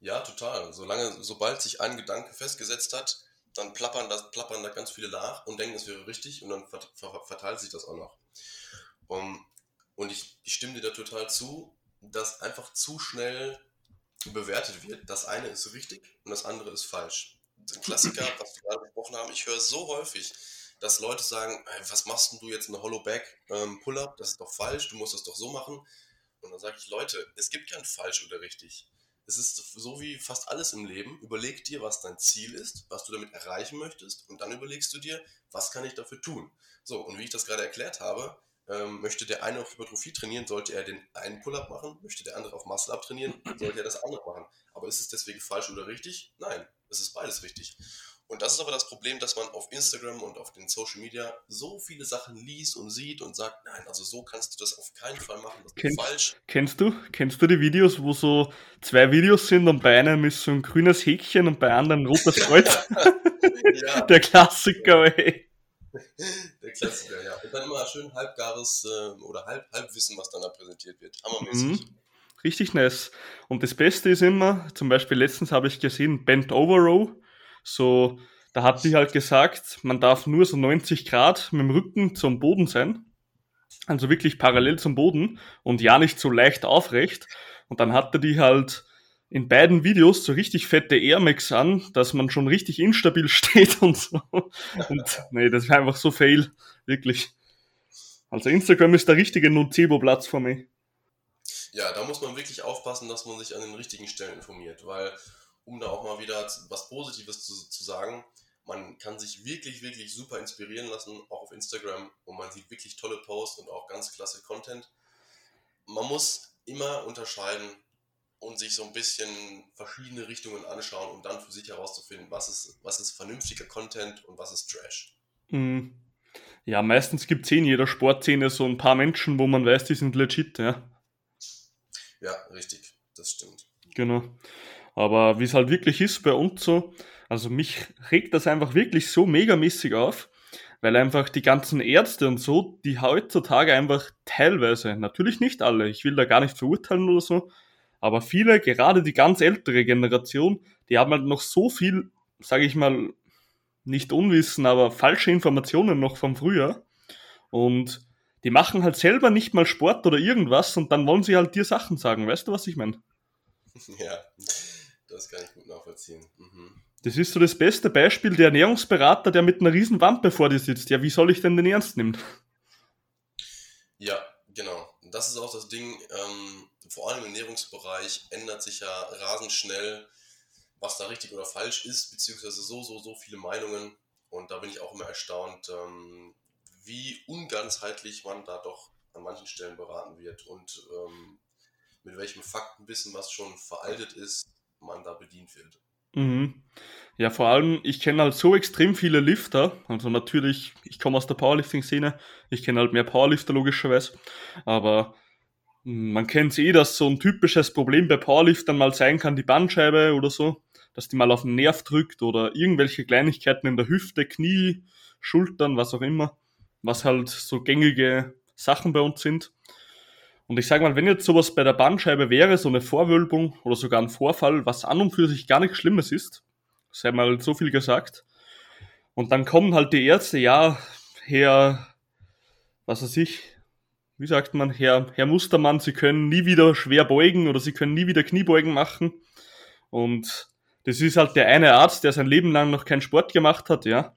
Ja, total. Solange, sobald sich ein Gedanke festgesetzt hat, dann plappern, das, plappern da ganz viele nach und denken, es wäre richtig und dann verteilt sich das auch noch. Um, und ich, ich stimme dir da total zu, dass einfach zu schnell bewertet wird, das eine ist richtig und das andere ist falsch. Ein Klassiker, was wir gerade besprochen haben, ich höre so häufig, dass Leute sagen, was machst du jetzt eine Hollowback ähm, Pull-up, das ist doch falsch, du musst das doch so machen. Und dann sage ich, Leute, es gibt kein falsch oder richtig. Es ist so wie fast alles im Leben. Überleg dir, was dein Ziel ist, was du damit erreichen möchtest und dann überlegst du dir, was kann ich dafür tun. So, und wie ich das gerade erklärt habe, ähm, möchte der eine auf Hypertrophie trainieren, sollte er den einen Pull-up machen. Möchte der andere auf Muscle-up trainieren, sollte er das andere machen. Aber ist es deswegen falsch oder richtig? Nein, es ist beides richtig. Und das ist aber das Problem, dass man auf Instagram und auf den Social Media so viele Sachen liest und sieht und sagt, nein, also so kannst du das auf keinen Fall machen, das ist falsch. Kennst du, kennst du die Videos, wo so zwei Videos sind und bei einem ist so ein grünes Häkchen und bei einem ein rotes Kreuz? ja. Der Klassiker, ey. Der Klassiker, ja. Und dann immer schön halbgares äh, oder halb, Halbwissen, was dann da präsentiert wird. Hammermäßig. Mhm. Richtig nice. Und das Beste ist immer, zum Beispiel letztens habe ich gesehen, Bent Over Row. So, da hat die halt gesagt, man darf nur so 90 Grad mit dem Rücken zum Boden sein. Also wirklich parallel zum Boden und ja nicht so leicht aufrecht. Und dann hatte die halt in beiden Videos so richtig fette Air Max an, dass man schon richtig instabil steht und so. Und nee, das wäre einfach so fail, wirklich. Also Instagram ist der richtige Nocebo-Platz für mich. Ja, da muss man wirklich aufpassen, dass man sich an den richtigen Stellen informiert, weil, um da auch mal wieder was Positives zu, zu sagen, man kann sich wirklich, wirklich super inspirieren lassen, auch auf Instagram, und man sieht wirklich tolle Posts und auch ganz klasse Content. Man muss immer unterscheiden, und sich so ein bisschen verschiedene Richtungen anschauen, um dann für sich herauszufinden, was ist, was ist vernünftiger Content und was ist Trash. Mhm. Ja, meistens gibt es eh in jeder Sportszene so ein paar Menschen, wo man weiß, die sind legit, ja. Ja, richtig, das stimmt. Genau. Aber wie es halt wirklich ist bei uns so, also mich regt das einfach wirklich so megamäßig auf, weil einfach die ganzen Ärzte und so, die heutzutage einfach teilweise, natürlich nicht alle, ich will da gar nicht verurteilen oder so, aber viele, gerade die ganz ältere Generation, die haben halt noch so viel, sage ich mal, nicht Unwissen, aber falsche Informationen noch vom Frühjahr. Und die machen halt selber nicht mal Sport oder irgendwas und dann wollen sie halt dir Sachen sagen. Weißt du, was ich meine? Ja, das kann ich gut nachvollziehen. Mhm. Das ist so das beste Beispiel, der Ernährungsberater, der mit einer riesen Wampe vor dir sitzt. Ja, wie soll ich denn den ernst nehmen? Ja, genau. Das ist auch das Ding. Ähm, vor allem im Ernährungsbereich ändert sich ja rasend schnell, was da richtig oder falsch ist, beziehungsweise so, so, so viele Meinungen. Und da bin ich auch immer erstaunt, ähm, wie unganzheitlich man da doch an manchen Stellen beraten wird und ähm, mit welchem Faktenwissen, was schon veraltet ist, man da bedient wird. Mhm. Ja, vor allem, ich kenne halt so extrem viele Lifter. Also natürlich, ich komme aus der Powerlifting-Szene. Ich kenne halt mehr Powerlifter logischerweise. Aber man kennt eh, dass so ein typisches Problem bei Powerliftern mal sein kann, die Bandscheibe oder so, dass die mal auf den Nerv drückt oder irgendwelche Kleinigkeiten in der Hüfte, Knie, Schultern, was auch immer, was halt so gängige Sachen bei uns sind. Und ich sage mal, wenn jetzt sowas bei der Bandscheibe wäre, so eine Vorwölbung oder sogar ein Vorfall, was an und für sich gar nichts Schlimmes ist, sei mal so viel gesagt. Und dann kommen halt die Ärzte, ja, Herr, was weiß ich, wie sagt man, Herr, Herr Mustermann, Sie können nie wieder schwer beugen oder Sie können nie wieder Kniebeugen machen. Und das ist halt der eine Arzt, der sein Leben lang noch keinen Sport gemacht hat, ja.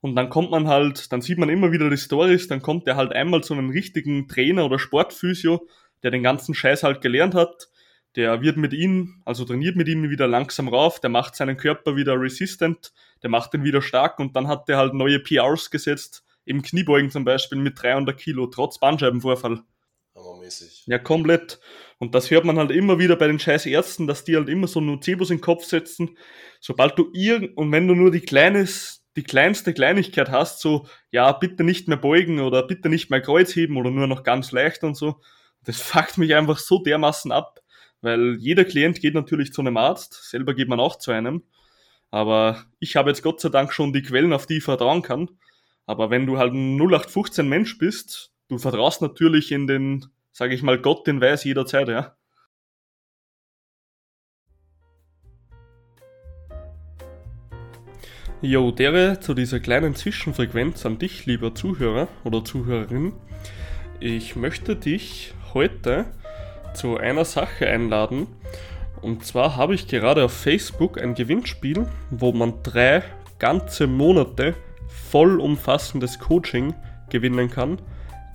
Und dann kommt man halt, dann sieht man immer wieder die Stories, dann kommt der halt einmal zu einem richtigen Trainer oder Sportphysio, der den ganzen Scheiß halt gelernt hat. Der wird mit ihm, also trainiert mit ihm wieder langsam rauf, der macht seinen Körper wieder resistant, der macht ihn wieder stark und dann hat der halt neue PRs gesetzt, im Kniebeugen zum Beispiel mit 300 Kilo, trotz Bandscheibenvorfall. Hammermäßig. Ja, komplett. Und das hört man halt immer wieder bei den scheiß Ärzten, dass die halt immer so Nocebos in den Kopf setzen. Sobald du irgend, und wenn du nur die kleines, die kleinste Kleinigkeit hast, so, ja, bitte nicht mehr beugen oder bitte nicht mehr Kreuz heben oder nur noch ganz leicht und so, das fuckt mich einfach so dermaßen ab, weil jeder Klient geht natürlich zu einem Arzt, selber geht man auch zu einem, aber ich habe jetzt Gott sei Dank schon die Quellen, auf die ich vertrauen kann, aber wenn du halt ein 0815 Mensch bist, du vertraust natürlich in den, sage ich mal, Gott, den weiß jederzeit, ja. Jo, dere zu dieser kleinen Zwischenfrequenz an dich, lieber Zuhörer oder Zuhörerin. Ich möchte dich heute zu einer Sache einladen. Und zwar habe ich gerade auf Facebook ein Gewinnspiel, wo man drei ganze Monate vollumfassendes Coaching gewinnen kann.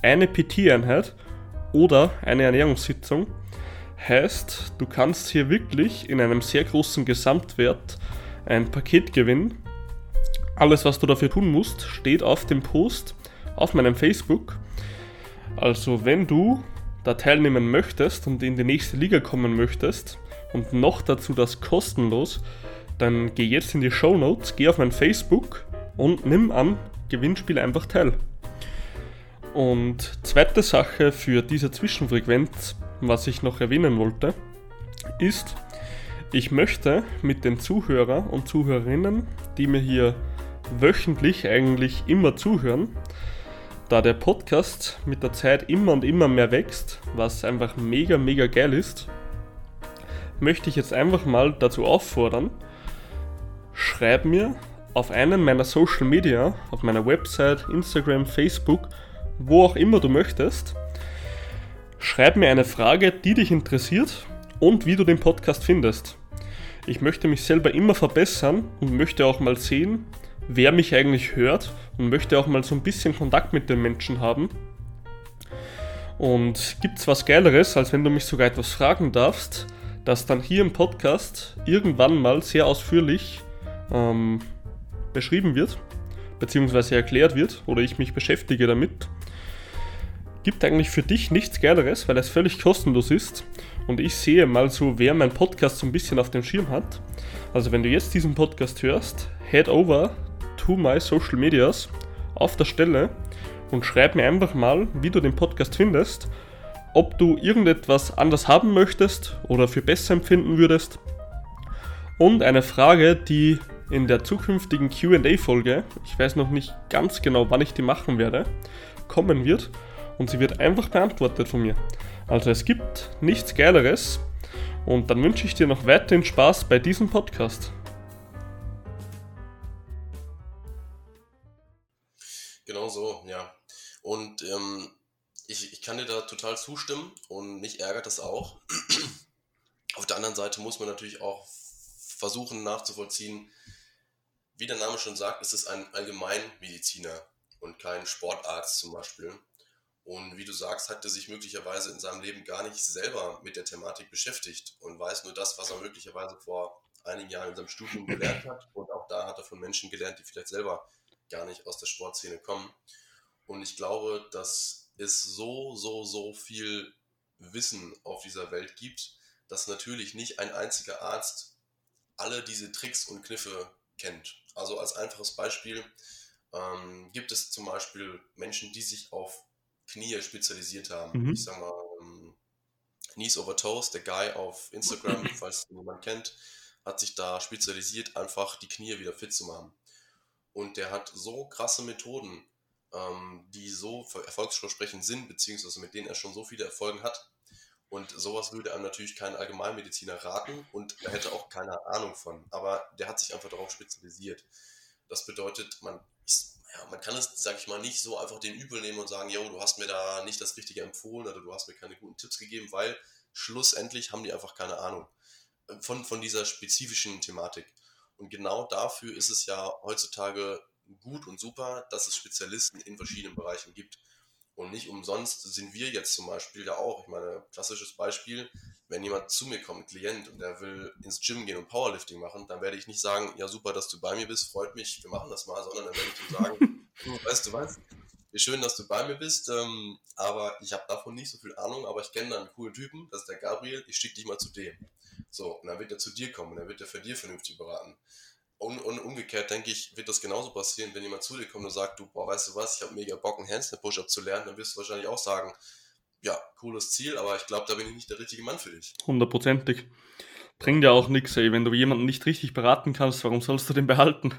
Eine PT-Einheit oder eine Ernährungssitzung. Heißt, du kannst hier wirklich in einem sehr großen Gesamtwert ein Paket gewinnen alles, was du dafür tun musst, steht auf dem Post auf meinem Facebook. Also wenn du da teilnehmen möchtest und in die nächste Liga kommen möchtest und noch dazu das kostenlos, dann geh jetzt in die Show Notes, geh auf mein Facebook und nimm am Gewinnspiel einfach teil. Und zweite Sache für diese Zwischenfrequenz, was ich noch erwähnen wollte, ist, ich möchte mit den Zuhörer und Zuhörerinnen, die mir hier wöchentlich eigentlich immer zuhören, da der Podcast mit der Zeit immer und immer mehr wächst, was einfach mega, mega geil ist, möchte ich jetzt einfach mal dazu auffordern, schreib mir auf einem meiner Social Media, auf meiner Website, Instagram, Facebook, wo auch immer du möchtest, schreib mir eine Frage, die dich interessiert und wie du den Podcast findest. Ich möchte mich selber immer verbessern und möchte auch mal sehen, wer mich eigentlich hört und möchte auch mal so ein bisschen Kontakt mit den Menschen haben. Und gibt es was Geileres, als wenn du mich sogar etwas fragen darfst, das dann hier im Podcast irgendwann mal sehr ausführlich ähm, beschrieben wird, beziehungsweise erklärt wird oder ich mich beschäftige damit. Gibt eigentlich für dich nichts Geileres, weil es völlig kostenlos ist und ich sehe mal so, wer mein Podcast so ein bisschen auf dem Schirm hat. Also wenn du jetzt diesen Podcast hörst, head over to my social medias auf der Stelle und schreib mir einfach mal, wie du den Podcast findest, ob du irgendetwas anders haben möchtest oder für besser empfinden würdest. Und eine Frage, die in der zukünftigen QA-Folge, ich weiß noch nicht ganz genau, wann ich die machen werde, kommen wird und sie wird einfach beantwortet von mir. Also es gibt nichts Geileres und dann wünsche ich dir noch weiterhin Spaß bei diesem Podcast. Genau so, ja. Und ähm, ich, ich kann dir da total zustimmen und mich ärgert das auch. Auf der anderen Seite muss man natürlich auch versuchen nachzuvollziehen, wie der Name schon sagt, ist es ein Allgemeinmediziner und kein Sportarzt zum Beispiel. Und wie du sagst, hat er sich möglicherweise in seinem Leben gar nicht selber mit der Thematik beschäftigt und weiß nur das, was er möglicherweise vor einigen Jahren in seinem Studium gelernt hat. Und auch da hat er von Menschen gelernt, die vielleicht selber gar nicht aus der Sportszene kommen. Und ich glaube, dass es so, so, so viel Wissen auf dieser Welt gibt, dass natürlich nicht ein einziger Arzt alle diese Tricks und Kniffe kennt. Also als einfaches Beispiel ähm, gibt es zum Beispiel Menschen, die sich auf Knie spezialisiert haben. Mhm. Ich sag mal, ähm, Knees over Toes, der Guy auf Instagram, falls jemand kennt, hat sich da spezialisiert, einfach die Knie wieder fit zu machen. Und der hat so krasse Methoden ähm, die so erfolgsversprechend sind, beziehungsweise mit denen er schon so viele Erfolge hat. Und sowas würde einem natürlich kein Allgemeinmediziner raten und er hätte auch keine Ahnung von. Aber der hat sich einfach darauf spezialisiert. Das bedeutet, man, ja, man kann es, sag ich mal, nicht so einfach den Übel nehmen und sagen, yo, du hast mir da nicht das Richtige empfohlen oder du hast mir keine guten Tipps gegeben, weil schlussendlich haben die einfach keine Ahnung von, von dieser spezifischen Thematik. Und genau dafür ist es ja heutzutage gut und super, dass es Spezialisten in verschiedenen Bereichen gibt. Und nicht umsonst sind wir jetzt zum Beispiel da auch. Ich meine, klassisches Beispiel, wenn jemand zu mir kommt, ein Klient, und der will ins Gym gehen und Powerlifting machen, dann werde ich nicht sagen, ja super, dass du bei mir bist, freut mich, wir machen das mal, sondern dann werde ich ihm sagen, du, weißt du was, wie schön, dass du bei mir bist, ähm, aber ich habe davon nicht so viel Ahnung, aber ich kenne da einen coolen Typen, das ist der Gabriel, ich schicke dich mal zu dem. So, und dann wird er zu dir kommen, und dann wird er für dir vernünftig beraten. Und, und umgekehrt denke ich, wird das genauso passieren, wenn jemand zu dir kommt und sagt, du, boah, weißt du was, ich habe mega Bock, einen Handstand-Push-Up zu lernen, dann wirst du wahrscheinlich auch sagen, ja, cooles Ziel, aber ich glaube, da bin ich nicht der richtige Mann für dich. Hundertprozentig. Bringt ja auch nichts, ey. Wenn du jemanden nicht richtig beraten kannst, warum sollst du den behalten?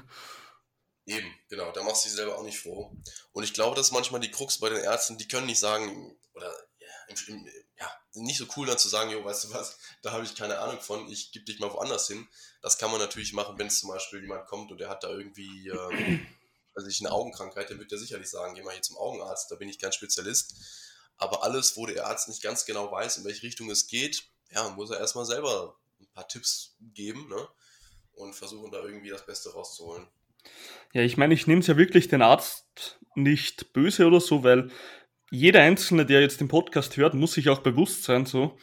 Eben, genau, da machst du dich selber auch nicht froh. Und ich glaube, das ist manchmal die Krux bei den Ärzten, die können nicht sagen, oder ja, ja, nicht so cool dann zu sagen, jo, weißt du was, da habe ich keine Ahnung von, ich gebe dich mal woanders hin. Das kann man natürlich machen, wenn es zum Beispiel jemand kommt und der hat da irgendwie, ähm, also ich eine Augenkrankheit, dann wird der sicherlich sagen, geh mal hier zum Augenarzt, da bin ich kein Spezialist. Aber alles, wo der Arzt nicht ganz genau weiß, in welche Richtung es geht, ja, muss er erstmal selber ein paar Tipps geben ne? und versuchen da irgendwie das Beste rauszuholen. Ja, ich meine, ich nehme es ja wirklich den Arzt nicht böse oder so, weil jeder Einzelne, der jetzt den Podcast hört, muss sich auch bewusst sein, so,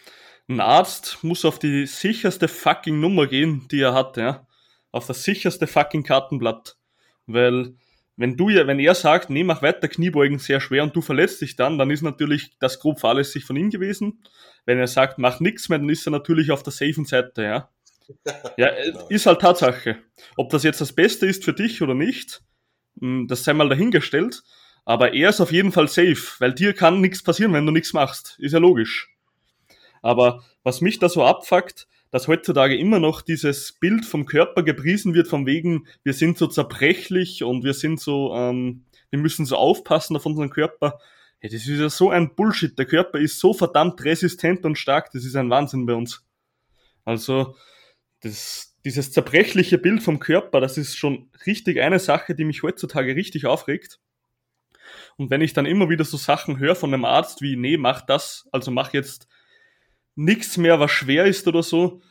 ein Arzt muss auf die sicherste fucking Nummer gehen, die er hat, ja. Auf das sicherste fucking Kartenblatt. Weil, wenn du ja, wenn er sagt, nee, mach weiter Kniebeugen sehr schwer und du verletzt dich dann, dann ist natürlich das grob fahrlässig von ihm gewesen. Wenn er sagt, mach nichts mehr, dann ist er natürlich auf der safen Seite, ja. Ja, genau. ist halt Tatsache. Ob das jetzt das Beste ist für dich oder nicht, hm, das sei mal dahingestellt. Aber er ist auf jeden Fall safe, weil dir kann nichts passieren, wenn du nichts machst. Ist ja logisch. Aber was mich da so abfuckt, dass heutzutage immer noch dieses Bild vom Körper gepriesen wird, von wegen, wir sind so zerbrechlich und wir sind so, ähm, wir müssen so aufpassen auf unseren Körper. Hey, das ist ja so ein Bullshit. Der Körper ist so verdammt resistent und stark, das ist ein Wahnsinn bei uns. Also, das, dieses zerbrechliche Bild vom Körper, das ist schon richtig eine Sache, die mich heutzutage richtig aufregt. Und wenn ich dann immer wieder so Sachen höre von einem Arzt wie, nee, mach das, also mach jetzt nichts mehr, was schwer ist oder so,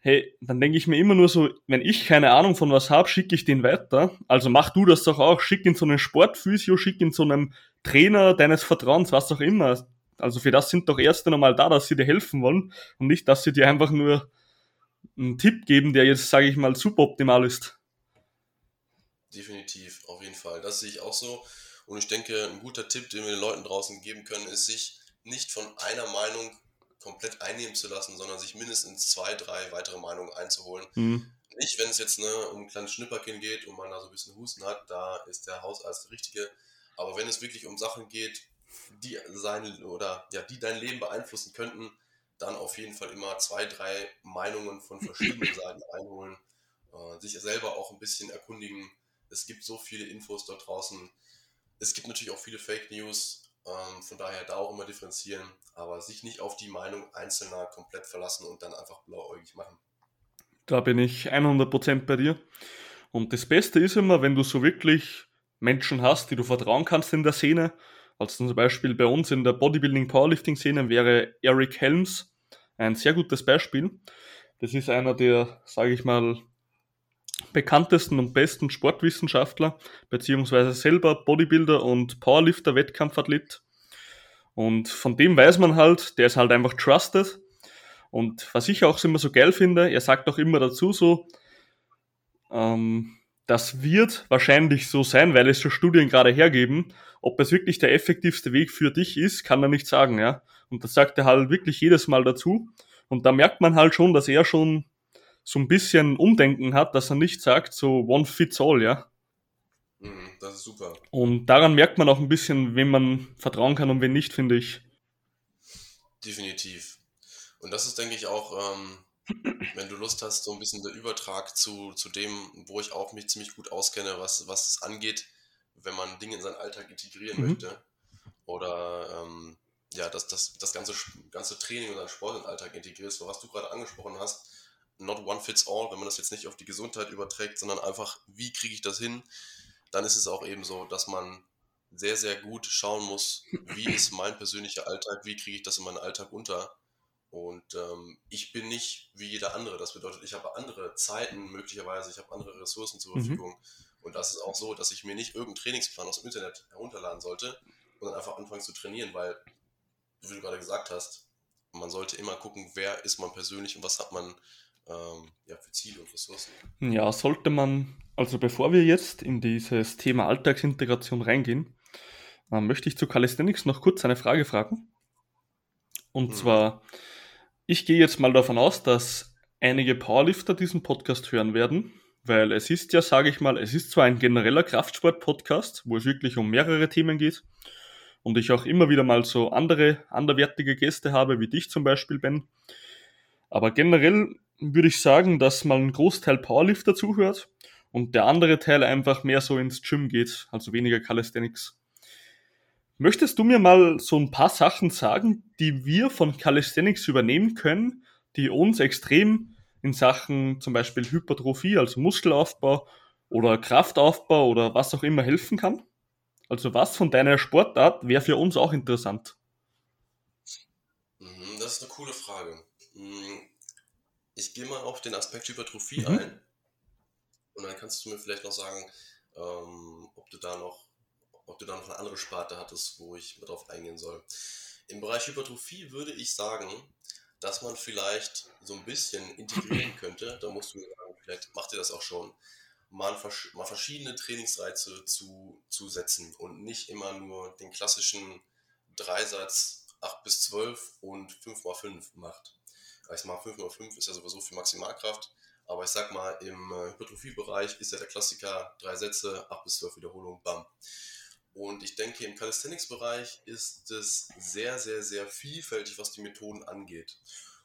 hey, dann denke ich mir immer nur so, wenn ich keine Ahnung von was habe, schicke ich den weiter. Also mach du das doch auch, schick ihn zu einem Sportphysio, schick ihn zu einem Trainer deines Vertrauens, was auch immer. Also für das sind doch Ärzte nochmal da, dass sie dir helfen wollen und nicht, dass sie dir einfach nur einen Tipp geben, der jetzt, sage ich mal, suboptimal ist. Definitiv, auf jeden Fall. Das sehe ich auch so. Und ich denke, ein guter Tipp, den wir den Leuten draußen geben können, ist, sich nicht von einer Meinung komplett einnehmen zu lassen, sondern sich mindestens zwei, drei weitere Meinungen einzuholen. Mhm. Nicht, wenn es jetzt ne, um ein kleines Schnipperkind geht und man da so ein bisschen Husten hat, da ist der Hausarzt der Richtige. Aber wenn es wirklich um Sachen geht, die sein oder ja, die dein Leben beeinflussen könnten, dann auf jeden Fall immer zwei, drei Meinungen von verschiedenen Seiten einholen, äh, sich selber auch ein bisschen erkundigen. Es gibt so viele Infos dort draußen es gibt natürlich auch viele Fake News, ähm, von daher da auch immer differenzieren, aber sich nicht auf die Meinung Einzelner komplett verlassen und dann einfach blauäugig machen. Da bin ich 100% bei dir. Und das Beste ist immer, wenn du so wirklich Menschen hast, die du vertrauen kannst in der Szene. Also zum Beispiel bei uns in der Bodybuilding Powerlifting Szene wäre Eric Helms ein sehr gutes Beispiel. Das ist einer der, sage ich mal, bekanntesten und besten Sportwissenschaftler, beziehungsweise selber Bodybuilder und Powerlifter, Wettkampfathlet. Und von dem weiß man halt, der ist halt einfach trusted. Und was ich auch immer so geil finde, er sagt auch immer dazu so, ähm, das wird wahrscheinlich so sein, weil es schon Studien gerade hergeben. Ob es wirklich der effektivste Weg für dich ist, kann er nicht sagen, ja. Und das sagt er halt wirklich jedes Mal dazu. Und da merkt man halt schon, dass er schon so ein bisschen Umdenken hat, dass er nicht sagt, so one fits all, ja. Mhm, das ist super. Und daran merkt man auch ein bisschen, wem man vertrauen kann und wen nicht, finde ich. Definitiv. Und das ist, denke ich, auch, ähm, wenn du Lust hast, so ein bisschen der Übertrag zu, zu dem, wo ich auch mich ziemlich gut auskenne, was, was es angeht, wenn man Dinge in seinen Alltag integrieren mhm. möchte oder ähm, ja, dass das, das ganze, ganze Training und seinen Sport in den Alltag integrierst, was du gerade angesprochen hast, not one fits all, wenn man das jetzt nicht auf die Gesundheit überträgt, sondern einfach, wie kriege ich das hin, dann ist es auch eben so, dass man sehr, sehr gut schauen muss, wie ist mein persönlicher Alltag, wie kriege ich das in meinen Alltag unter. Und ähm, ich bin nicht wie jeder andere. Das bedeutet, ich habe andere Zeiten möglicherweise, ich habe andere Ressourcen zur mhm. Verfügung. Mhm. Und das ist auch so, dass ich mir nicht irgendeinen Trainingsplan aus dem Internet herunterladen sollte und dann einfach anfangen zu trainieren, weil, wie du gerade gesagt hast, man sollte immer gucken, wer ist man persönlich und was hat man ähm, ja, für Ziele und Ressourcen. Ja, sollte man, also bevor wir jetzt in dieses Thema Alltagsintegration reingehen, äh, möchte ich zu Calisthenics noch kurz eine Frage fragen. Und hm. zwar, ich gehe jetzt mal davon aus, dass einige Powerlifter diesen Podcast hören werden, weil es ist ja, sage ich mal, es ist zwar ein genereller Kraftsport-Podcast, wo es wirklich um mehrere Themen geht und ich auch immer wieder mal so andere, anderwertige Gäste habe, wie dich zum Beispiel, Ben. Aber generell würde ich sagen, dass mal ein Großteil Powerlifter zuhört und der andere Teil einfach mehr so ins Gym geht, also weniger Calisthenics. Möchtest du mir mal so ein paar Sachen sagen, die wir von Calisthenics übernehmen können, die uns extrem in Sachen zum Beispiel Hypertrophie, also Muskelaufbau oder Kraftaufbau oder was auch immer helfen kann? Also was von deiner Sportart wäre für uns auch interessant? Mhm, das ist eine coole Frage. Ich gehe mal auf den Aspekt Hypertrophie mhm. ein. Und dann kannst du mir vielleicht noch sagen, ähm, ob du da noch ob du da noch eine andere Sparte hattest, wo ich mit drauf eingehen soll. Im Bereich Hypertrophie würde ich sagen, dass man vielleicht so ein bisschen integrieren könnte, da musst du mir sagen, vielleicht macht ihr das auch schon, mal, mal verschiedene Trainingsreize zu, zu setzen und nicht immer nur den klassischen Dreisatz 8 bis 12 und 5 mal 5 macht. Ich 5 mal 5 ist ja sowieso für Maximalkraft, aber ich sag mal, im äh, Hypertrophie-Bereich ist ja der Klassiker drei Sätze, 8 bis 12 Wiederholungen, bam. Und ich denke, im Calisthenics-Bereich ist es sehr, sehr, sehr vielfältig, was die Methoden angeht.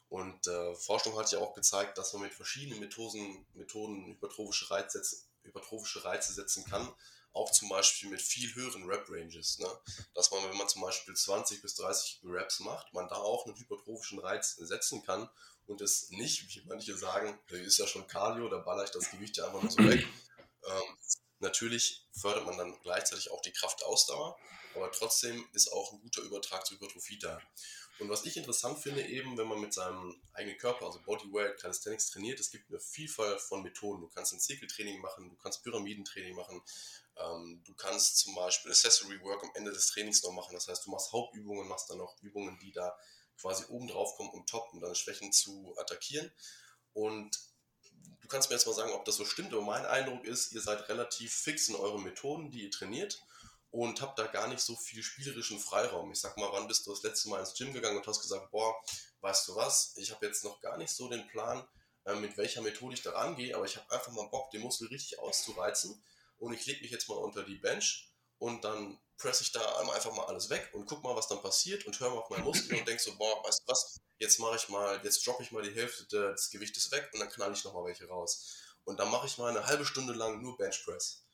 Und äh, Forschung hat ja auch gezeigt, dass man mit verschiedenen Methoden, Methoden hypertrophische, Reize, hypertrophische Reize setzen kann. Auch zum Beispiel mit viel höheren Rep-Ranges. Ne? Dass man, wenn man zum Beispiel 20 bis 30 Reps macht, man da auch einen hypertrophischen Reiz setzen kann und es nicht, wie manche sagen, ist ja schon Cardio, da baller ich das Gewicht ja einfach nur so weg. Ähm, Natürlich fördert man dann gleichzeitig auch die Kraftausdauer, aber trotzdem ist auch ein guter Übertrag zur Hypertrophie da. Und was ich interessant finde, eben, wenn man mit seinem eigenen Körper, also Bodyweight, Calisthenics trainiert, es gibt eine Vielfalt von Methoden. Du kannst ein Zirkeltraining machen, du kannst Pyramidentraining machen, du kannst zum Beispiel Accessory Work am Ende des Trainings noch machen. Das heißt, du machst Hauptübungen, machst dann noch Übungen, die da quasi oben drauf kommen, um top, um deine Schwächen zu attackieren. Und Du kannst mir jetzt mal sagen, ob das so stimmt, aber mein Eindruck ist, ihr seid relativ fix in euren Methoden, die ihr trainiert und habt da gar nicht so viel spielerischen Freiraum. Ich sag mal, wann bist du das letzte Mal ins Gym gegangen und hast gesagt, boah, weißt du was, ich habe jetzt noch gar nicht so den Plan, äh, mit welcher Methode ich da rangehe, aber ich habe einfach mal Bock, den Muskel richtig auszureizen und ich lege mich jetzt mal unter die Bench und dann presse ich da einfach mal alles weg und guck mal, was dann passiert und höre mal auf meinen Muskel und denk so, boah, weißt du was, jetzt mache ich mal, jetzt droppe ich mal die Hälfte des Gewichtes weg und dann knall ich nochmal welche raus. Und dann mache ich mal eine halbe Stunde lang nur Benchpress.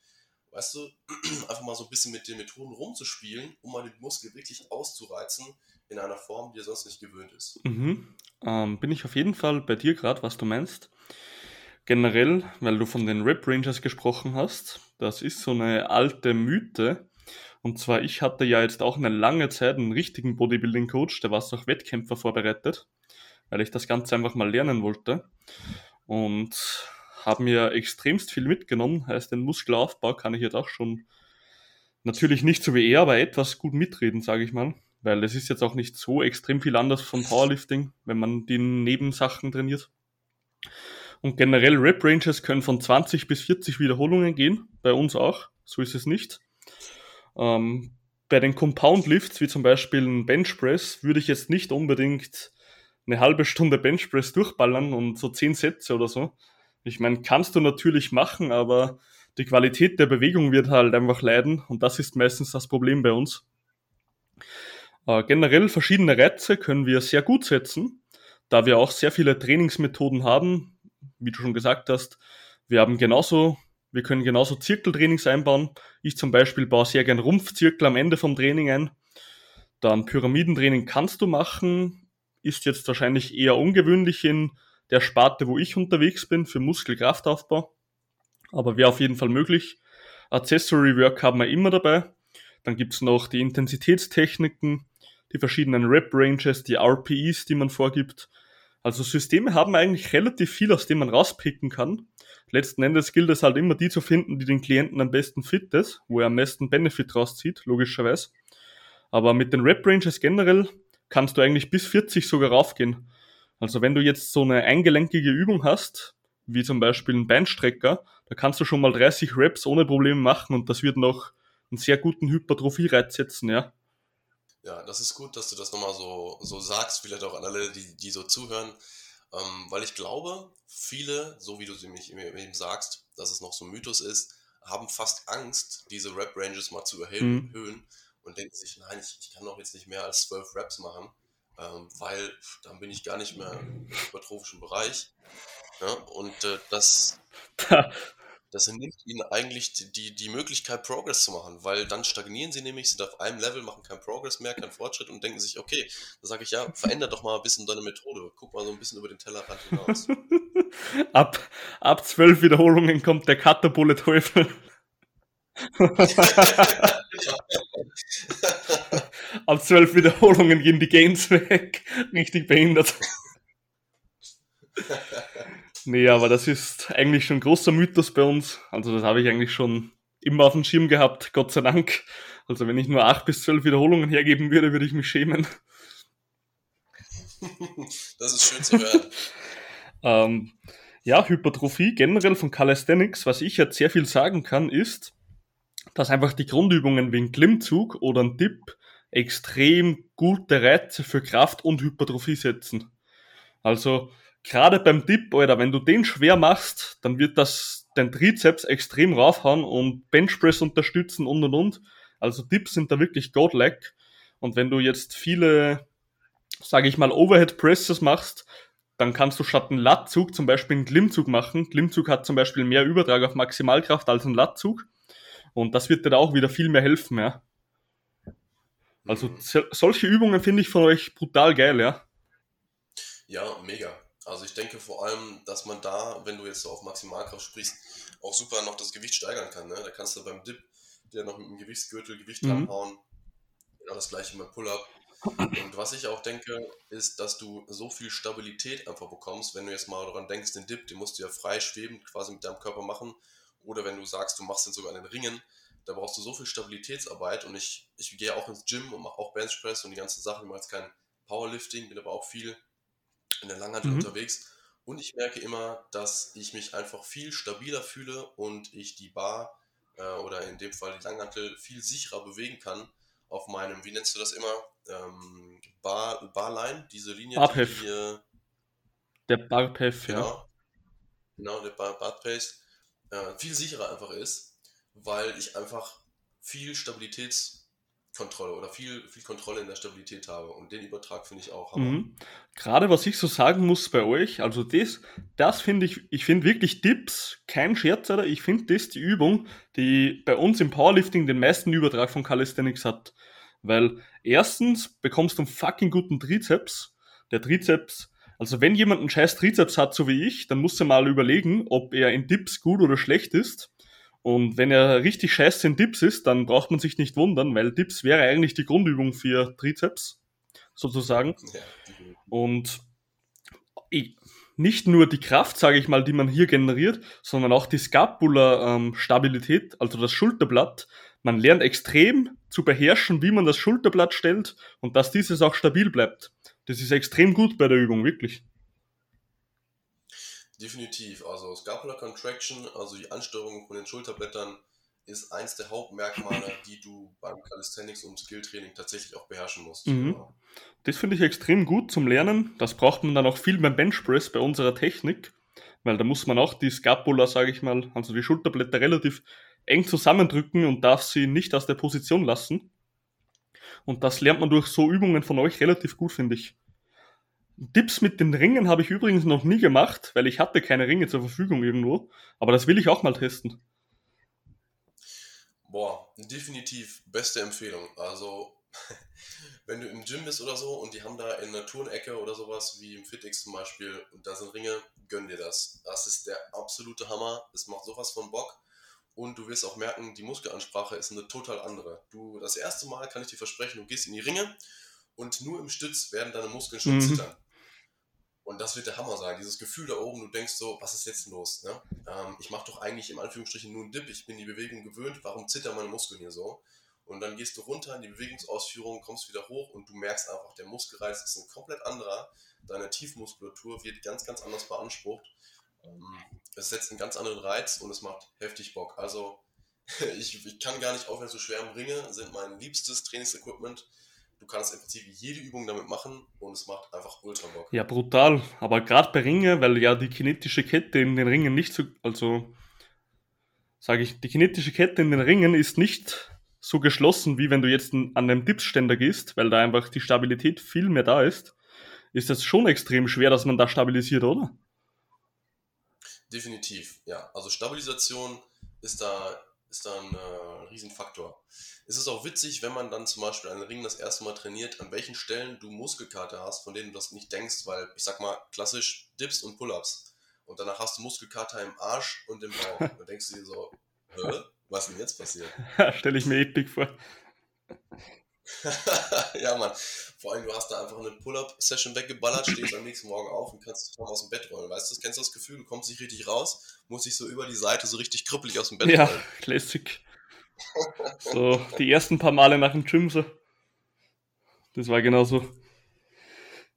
Weißt du, einfach mal so ein bisschen mit den Methoden rumzuspielen, um mal den Muskel wirklich auszureizen in einer Form, die er sonst nicht gewöhnt ist. Mhm. Ähm, bin ich auf jeden Fall bei dir gerade, was du meinst. Generell, weil du von den Rip Rangers gesprochen hast, das ist so eine alte Mythe, und zwar, ich hatte ja jetzt auch eine lange Zeit einen richtigen Bodybuilding-Coach, der was auch Wettkämpfer vorbereitet, weil ich das Ganze einfach mal lernen wollte. Und habe mir extremst viel mitgenommen. Heißt, den Muskelaufbau kann ich jetzt auch schon natürlich nicht so wie er, aber etwas gut mitreden, sage ich mal. Weil es ist jetzt auch nicht so extrem viel anders von Powerlifting, wenn man die Nebensachen trainiert. Und generell Rep Ranges können von 20 bis 40 Wiederholungen gehen, bei uns auch. So ist es nicht. Ähm, bei den Compound Lifts, wie zum Beispiel ein Benchpress, würde ich jetzt nicht unbedingt eine halbe Stunde Benchpress durchballern und so zehn Sätze oder so. Ich meine, kannst du natürlich machen, aber die Qualität der Bewegung wird halt einfach leiden und das ist meistens das Problem bei uns. Äh, generell verschiedene Reize können wir sehr gut setzen, da wir auch sehr viele Trainingsmethoden haben. Wie du schon gesagt hast, wir haben genauso Wir können genauso Zirkeltrainings einbauen. Ich zum Beispiel baue sehr gern Rumpfzirkel am Ende vom Training ein. Dann Pyramidentraining kannst du machen, ist jetzt wahrscheinlich eher ungewöhnlich in der Sparte, wo ich unterwegs bin, für Muskelkraftaufbau. Aber wäre auf jeden Fall möglich. Accessory Work haben wir immer dabei. Dann gibt's noch die Intensitätstechniken, die verschiedenen Rep-Ranges, die RPEs, die man vorgibt. Also Systeme haben eigentlich relativ viel, aus dem man rauspicken kann. Letzten Endes gilt es halt immer, die zu finden, die den Klienten am besten fit ist, wo er am besten Benefit rauszieht, logischerweise. Aber mit den Rep-Ranges generell kannst du eigentlich bis 40 sogar raufgehen. Also wenn du jetzt so eine eingelenkige Übung hast, wie zum Beispiel ein Beinstrecker, da kannst du schon mal 30 Reps ohne Probleme machen und das wird noch einen sehr guten Hypertrophie-Reiz setzen, ja. Ja, das ist gut, dass du das nochmal so, so sagst, vielleicht auch an alle, die, die so zuhören, ähm, weil ich glaube, viele, so wie du sie mich eben sagst, dass es noch so ein Mythos ist, haben fast Angst, diese Rap-Ranges mal zu erhöhen mhm. und denken sich, nein, ich, ich kann doch jetzt nicht mehr als 12 Raps machen, ähm, weil dann bin ich gar nicht mehr im hypertrophischen Bereich. Ja, und äh, das, das nimmt ihnen eigentlich die, die, Möglichkeit, Progress zu machen, weil dann stagnieren sie nämlich, sind auf einem Level, machen keinen Progress mehr, keinen Fortschritt und denken sich, okay, da sage ich ja, veränder doch mal ein bisschen deine Methode, guck mal so ein bisschen über den Tellerrand hinaus. ab, ab zwölf Wiederholungen kommt der Katterbulle-Teufel. ab zwölf Wiederholungen gehen die Gains weg. Richtig behindert. Nee, aber das ist eigentlich schon ein großer Mythos bei uns. Also das habe ich eigentlich schon immer auf dem Schirm gehabt, Gott sei Dank. Also wenn ich nur acht bis zwölf Wiederholungen hergeben würde, würde ich mich schämen. Das ist schön zu hören. ähm, ja, Hypertrophie generell von Calisthenics, was ich jetzt sehr viel sagen kann, ist, dass einfach die Grundübungen wie ein Klimmzug oder ein Dip extrem gute Reize für Kraft und Hypertrophie setzen. Also gerade beim Dip, Alter, wenn du den schwer machst, dann wird das den Trizeps extrem raufhauen und Benchpress unterstützen und und und. Also Dips sind da wirklich godlike. Und wenn du jetzt viele, sage ich mal, Overhead Presses machst, dann kannst du statt einen Lattzug zum Beispiel einen Klimmzug machen. Klimmzug hat zum Beispiel mehr Übertrag auf Maximalkraft als ein Lattzug. Und das wird dir da auch wieder viel mehr helfen, ja. Also mhm. solche Übungen finde ich von euch brutal geil, ja. Ja, mega. Also ich denke vor allem, dass man da, wenn du jetzt so auf Maximalkraft sprichst, auch super noch das Gewicht steigern kann. Ne? Da kannst du beim Dip dir noch mit dem Gewichtsgürtel Gewicht mhm. dranhauen. Genau das gleiche beim Pull-Up. Und was ich auch denke, ist, dass du so viel Stabilität einfach bekommst, wenn du jetzt mal daran denkst, den Dip, den musst du ja frei schwebend quasi mit deinem Körper machen. Oder wenn du sagst, du machst den sogar an den Ringen, da brauchst du so viel Stabilitätsarbeit. Und ich, ich gehe auch ins Gym und mache auch Benchpress und die ganzen Sachen. Ich mache jetzt kein Powerlifting, bin aber auch viel in der Langhantel mhm. unterwegs. Und ich merke immer, dass ich mich einfach viel stabiler fühle und ich die Bar äh, oder in dem Fall die Langhantel viel sicherer bewegen kann auf meinem, wie nennst du das immer? Ähm, Bar, Barline, diese Linie, Barpath. die hier. Der Barpath, genau, ja. Genau, der Bar, Barpath äh, viel sicherer einfach ist, weil ich einfach viel Stabilitäts- Kontrolle oder viel, viel Kontrolle in der Stabilität habe. Und den Übertrag finde ich auch Mhm. Gerade was ich so sagen muss bei euch, also das, das finde ich, ich finde wirklich Dips, kein Scherz, oder? Ich finde das die Übung, die bei uns im Powerlifting den meisten Übertrag von Calisthenics hat. Weil erstens bekommst du einen fucking guten Trizeps. Der Trizeps, also wenn jemand einen scheiß Trizeps hat, so wie ich, dann muss er mal überlegen, ob er in Dips gut oder schlecht ist. Und wenn er richtig scheiße in Dips ist, dann braucht man sich nicht wundern, weil Dips wäre eigentlich die Grundübung für Trizeps, sozusagen. Und nicht nur die Kraft, sage ich mal, die man hier generiert, sondern auch die Scapula-Stabilität, also das Schulterblatt. Man lernt extrem zu beherrschen, wie man das Schulterblatt stellt und dass dieses auch stabil bleibt. Das ist extrem gut bei der Übung, wirklich. Definitiv. Also Scapular Contraction, also die Ansteuerung von den Schulterblättern, ist eins der Hauptmerkmale, die du beim Calisthenics und Skilltraining tatsächlich auch beherrschen musst. Mhm. Das finde ich extrem gut zum Lernen. Das braucht man dann auch viel beim Benchpress bei unserer Technik, weil da muss man auch die Scapula, sage ich mal, also die Schulterblätter relativ eng zusammendrücken und darf sie nicht aus der Position lassen. Und das lernt man durch so Übungen von euch relativ gut, finde ich. Dips mit den Ringen habe ich übrigens noch nie gemacht, weil ich hatte keine Ringe zur Verfügung irgendwo. Aber das will ich auch mal testen. Boah, definitiv beste Empfehlung. Also, wenn du im Gym bist oder so und die haben da in der Turnecke oder sowas, wie im FitX zum Beispiel, und da sind Ringe, gönn dir das. Das ist der absolute Hammer. Es macht sowas von Bock. Und du wirst auch merken, die Muskelansprache ist eine total andere. Du, das erste Mal kann ich dir versprechen, du gehst in die Ringe und nur im Stütz werden deine Muskeln schon mhm. zittern. Und das wird der Hammer sein. Dieses Gefühl da oben, du denkst so, was ist jetzt los? Ne? Ähm, ich mache doch eigentlich im Anführungsstrichen nur einen Dip, ich bin die Bewegung gewöhnt, warum zittern meine Muskeln hier so? Und dann gehst du runter in die Bewegungsausführung, kommst wieder hoch und du merkst einfach, der Muskelreiz ist ein komplett anderer. Deine Tiefmuskulatur wird ganz, ganz anders beansprucht. Ähm, es setzt einen ganz anderen Reiz und es macht heftig Bock. Also ich, ich kann gar nicht aufhören zu schwärmen. Ringe sind mein liebstes Trainingsequipment. Du kannst im Prinzip jede Übung damit machen und es macht einfach ultra Bock. Ja, brutal. Aber gerade bei Ringe, weil ja die kinetische Kette in den Ringen nicht so, also sage ich, die kinetische Kette in den Ringen ist nicht so geschlossen, wie wenn du jetzt an einem Dipsständer gehst, weil da einfach die Stabilität viel mehr da ist. Ist das schon extrem schwer, dass man da stabilisiert, oder? Definitiv, ja. Also Stabilisation ist da ist da ein äh, Riesenfaktor. Es ist auch witzig, wenn man dann zum Beispiel einen Ring das erste Mal trainiert, an welchen Stellen du Muskelkater hast, von denen du das nicht denkst, weil ich sag mal klassisch Dips und Pull-Ups. Und danach hast du Muskelkater im Arsch und im Bauch. dann denkst du dir so, was ist denn jetzt passiert? Stelle ich mir epic vor. ja, Mann. Vor allem, du hast da einfach eine Pull-Up-Session weggeballert, stehst am nächsten Morgen auf und kannst dich kaum aus dem Bett rollen. Weißt du, kennst du das Gefühl? Du kommst nicht richtig raus, musst dich so über die Seite so richtig krüppelig aus dem Bett ja, rollen. Ja, Classic. so, die ersten paar Male nach dem Gym so. Das war genauso.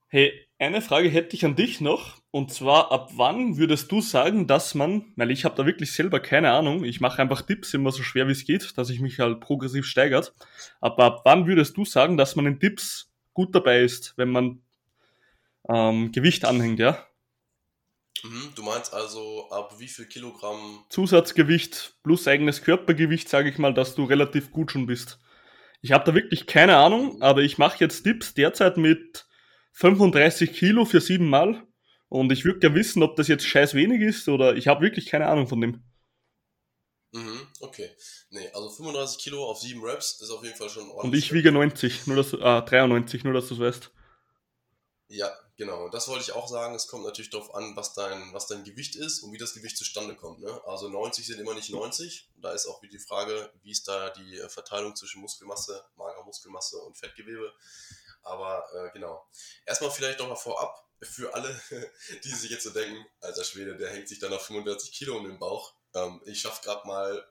Hey, eine Frage hätte ich an dich noch. Und zwar, ab wann würdest du sagen, dass man, weil ich habe da wirklich selber keine Ahnung, ich mache einfach Tipps immer so schwer wie es geht, dass ich mich halt progressiv steigert. Aber ab wann würdest du sagen, dass man in Tipps gut dabei ist, wenn man ähm, Gewicht anhängt, ja? Mhm, du meinst also, ab wie viel Kilogramm? Zusatzgewicht plus eigenes Körpergewicht, sage ich mal, dass du relativ gut schon bist. Ich habe da wirklich keine Ahnung, aber ich mache jetzt Tipps derzeit mit 35 Kilo für sieben Mal und ich würde gerne wissen, ob das jetzt scheiß wenig ist oder ich habe wirklich keine Ahnung von dem. Mhm, okay. Nee, also 35 Kilo auf 7 Reps ist auf jeden Fall schon ordentlich. Und ich wiege 90, nur dass, ah, 93, nur dass du es weißt. Ja, genau. Das wollte ich auch sagen. Es kommt natürlich darauf an, was dein, was dein Gewicht ist und wie das Gewicht zustande kommt. Ne? Also 90 sind immer nicht 90. Da ist auch wieder die Frage, wie ist da die Verteilung zwischen Muskelmasse, magerer Muskelmasse und Fettgewebe. Aber äh, genau. Erstmal vielleicht nochmal vorab, für alle, die sich jetzt so denken, alter Schwede, der hängt sich dann auf 45 Kilo um den Bauch. Ähm, ich schaffe gerade mal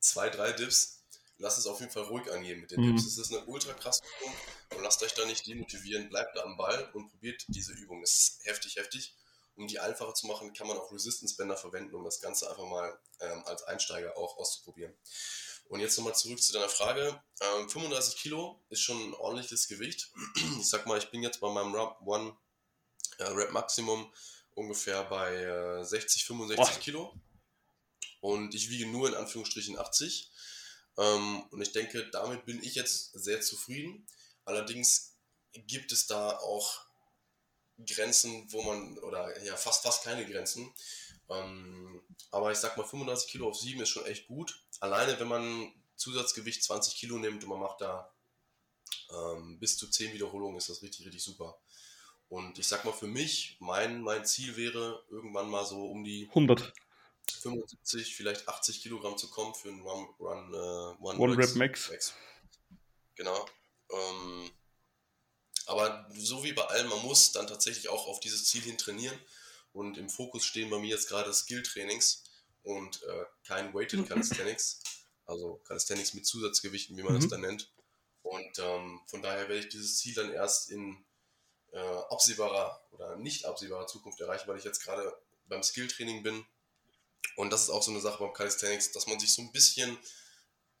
zwei, drei Dips. Lasst es auf jeden Fall ruhig angehen mit den mhm. Dips. Es ist eine ultra krasse Übung und lasst euch da nicht demotivieren. Bleibt da am Ball und probiert diese Übung. Es ist heftig, heftig. Um die einfacher zu machen, kann man auch Resistance Bänder verwenden, um das Ganze einfach mal ähm, als Einsteiger auch auszuprobieren. Und jetzt nochmal zurück zu deiner Frage. Ähm, 35 Kilo ist schon ein ordentliches Gewicht. Ich sag mal, ich bin jetzt bei meinem One äh, Rap Maximum ungefähr bei äh, 60, 65 oh. Kilo. Und ich wiege nur in Anführungsstrichen 80. Ähm, und ich denke, damit bin ich jetzt sehr zufrieden. Allerdings gibt es da auch Grenzen, wo man, oder ja, fast, fast keine Grenzen. Ähm, aber ich sag mal, 35 Kilo auf 7 ist schon echt gut. Alleine, wenn man Zusatzgewicht 20 Kilo nimmt und man macht da ähm, bis zu 10 Wiederholungen, ist das richtig, richtig super. Und ich sag mal, für mich, mein, mein Ziel wäre, irgendwann mal so um die 100. 75, vielleicht 80 Kilogramm zu kommen für einen Run, Run uh, One, One Rep Max. Max. Genau. Ähm, aber so wie bei allem, man muss dann tatsächlich auch auf dieses Ziel hin trainieren. Und im Fokus stehen bei mir jetzt gerade Skill-Trainings und äh, kein Weighted Calisthenics. Also Calisthenics mit Zusatzgewichten, wie man mhm. das dann nennt. Und ähm, von daher werde ich dieses Ziel dann erst in äh, absehbarer oder nicht absehbarer Zukunft erreichen, weil ich jetzt gerade beim Skilltraining bin. Und das ist auch so eine Sache beim Calisthenics, dass man sich so ein bisschen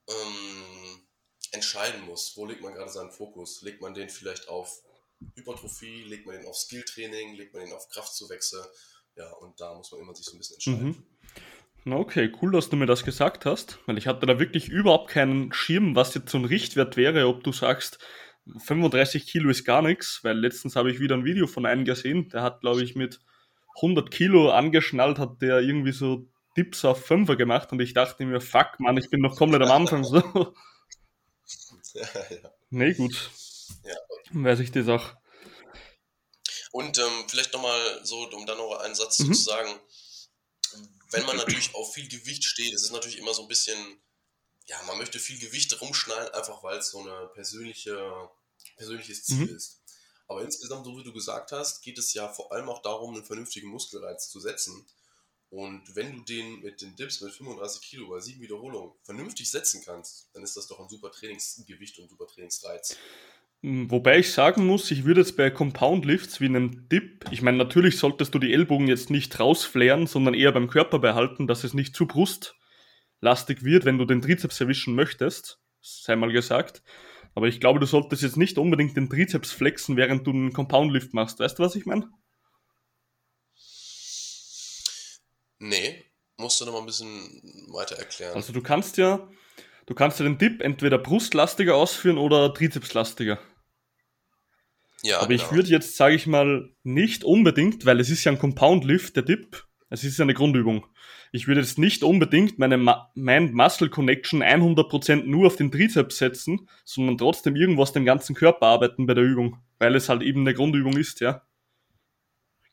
ähm, entscheiden muss, wo legt man gerade seinen Fokus. Legt man den vielleicht auf Hypertrophie, legt man den auf Skilltraining, legt man den auf Kraftzuwächse. Ja, und da muss man immer sich so ein bisschen entscheiden. Mhm. Okay, cool, dass du mir das gesagt hast, weil ich hatte da wirklich überhaupt keinen Schirm, was jetzt so ein Richtwert wäre, ob du sagst, 35 Kilo ist gar nichts, weil letztens habe ich wieder ein Video von einem gesehen, der hat, glaube ich, mit 100 Kilo angeschnallt, hat der irgendwie so Dips auf Fünfer gemacht und ich dachte mir, fuck, Mann, ich bin noch komplett am Anfang so. Ja, ja. Nee, gut. Ja. Weiß ich das auch. Und ähm, vielleicht nochmal so, um dann noch einen Satz mhm. zu sagen, wenn man natürlich auf viel Gewicht steht, ist es natürlich immer so ein bisschen, ja, man möchte viel Gewicht rumschnallen, einfach weil es so ein persönliche, persönliches Ziel mhm. ist. Aber insgesamt, so wie du gesagt hast, geht es ja vor allem auch darum, einen vernünftigen Muskelreiz zu setzen. Und wenn du den mit den Dips mit 35 Kilo bei 7 Wiederholungen vernünftig setzen kannst, dann ist das doch ein super Trainingsgewicht und super Trainingsreiz. Hm, wobei ich sagen muss, ich würde jetzt bei Compound Lifts wie einem Dip, ich meine, natürlich solltest du die Ellbogen jetzt nicht rausflären, sondern eher beim Körper behalten, dass es nicht zu brustlastig wird, wenn du den Trizeps erwischen möchtest, sei mal gesagt. Aber ich glaube, du solltest jetzt nicht unbedingt den Trizeps flexen, während du einen Compound Lift machst. Weißt du, was ich meine? Nee, musst du noch mal ein bisschen weiter erklären. Also du kannst ja, du kannst ja den Dip entweder brustlastiger ausführen oder trizepslastiger. Ja, Aber genau. ich würde jetzt, sage ich mal, nicht unbedingt, weil es ist ja ein Compound Lift, der Dip, es ist ja eine Grundübung. Ich würde jetzt nicht unbedingt meine Mind-Muscle Connection 100% nur auf den Trizeps setzen, sondern trotzdem irgendwo aus dem ganzen Körper arbeiten bei der Übung, weil es halt eben eine Grundübung ist, ja.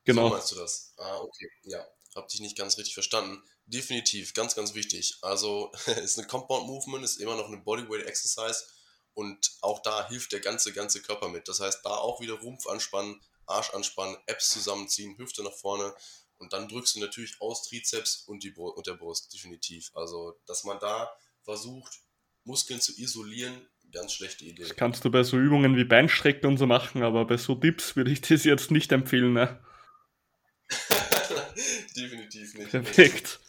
Genau. So meinst du das? Ah, okay, ja hab dich nicht ganz richtig verstanden. Definitiv, ganz, ganz wichtig. Also ist eine Compound Movement, ist immer noch eine Bodyweight Exercise und auch da hilft der ganze, ganze Körper mit. Das heißt, da auch wieder Rumpf anspannen, Arsch anspannen, Apps zusammenziehen, Hüfte nach vorne und dann drückst du natürlich aus Trizeps und, die Br und der Brust, definitiv. Also, dass man da versucht, Muskeln zu isolieren, ganz schlechte Idee. Das kannst du bei so Übungen wie Beinstrecken und so machen, aber bei so Dips würde ich das jetzt nicht empfehlen. Ne? Definitiv nicht. Perfekt.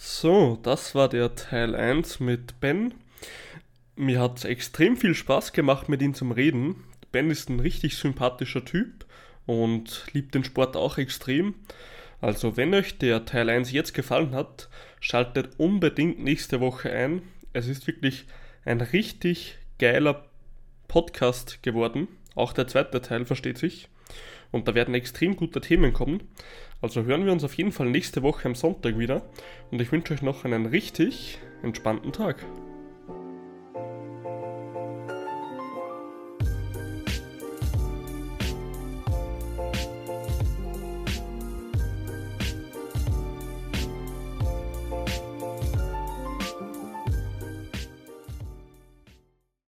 So, das war der Teil 1 mit Ben. Mir hat es extrem viel Spaß gemacht, mit ihm zum Reden. Ben ist ein richtig sympathischer Typ und liebt den Sport auch extrem. Also, wenn euch der Teil 1 jetzt gefallen hat, schaltet unbedingt nächste Woche ein. Es ist wirklich ein richtig geiler Podcast geworden. Auch der zweite Teil versteht sich. Und da werden extrem gute Themen kommen. Also hören wir uns auf jeden Fall nächste Woche am Sonntag wieder und ich wünsche euch noch einen richtig entspannten Tag.